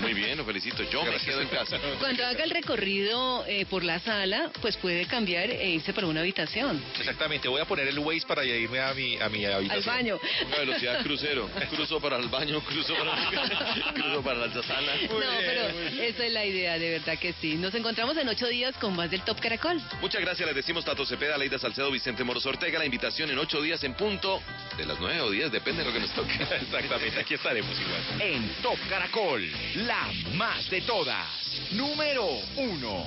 Muy bien, lo felicito. Yo me quedo en casa. Cuando haga el recorrido eh, por la sala, pues puede cambiar e irse para una habitación. Exactamente, voy a poner el Waze para irme a mi, a mi habitación. Al baño. Una velocidad crucero. Cruzo para el baño, cruzo para, cruzo para la sala. no, pero esa es la idea, de verdad que sí. Nos encontramos en ocho días con más del Top Caracol. Muchas gracias, les decimos Tato Cepeda, Leida Salcedo, Vicente Moros Ortega. La invitación en ocho días en punto, de las nueve o diez, depende de lo que nos toque. Exactamente, aquí estaremos igual. En Top Caracol, la más de todas. Número uno.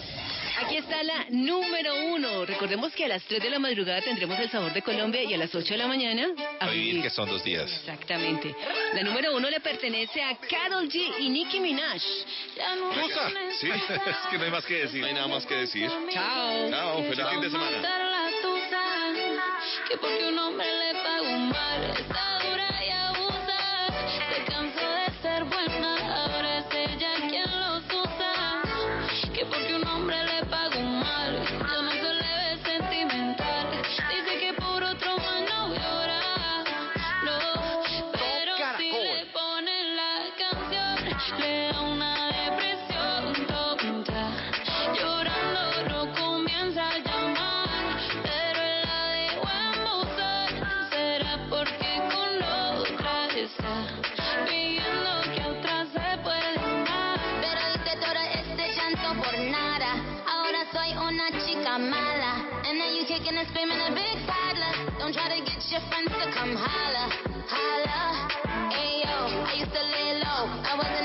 Aquí está la número uno. Recordemos que a las 3 de la madrugada tendremos el sabor de Colombia y a las 8 de la mañana a vivir que son dos días. Exactamente. La número uno le pertenece a Carol G y Nicki Minaj. ¿Rusa? Sí, es que no hay más que decir. No hay nada más que decir. Chao. Chao, feliz fin de semana. Que porque un hombre le paga un your friends to come holla, holla. Ayo, I used to lay low. I wasn't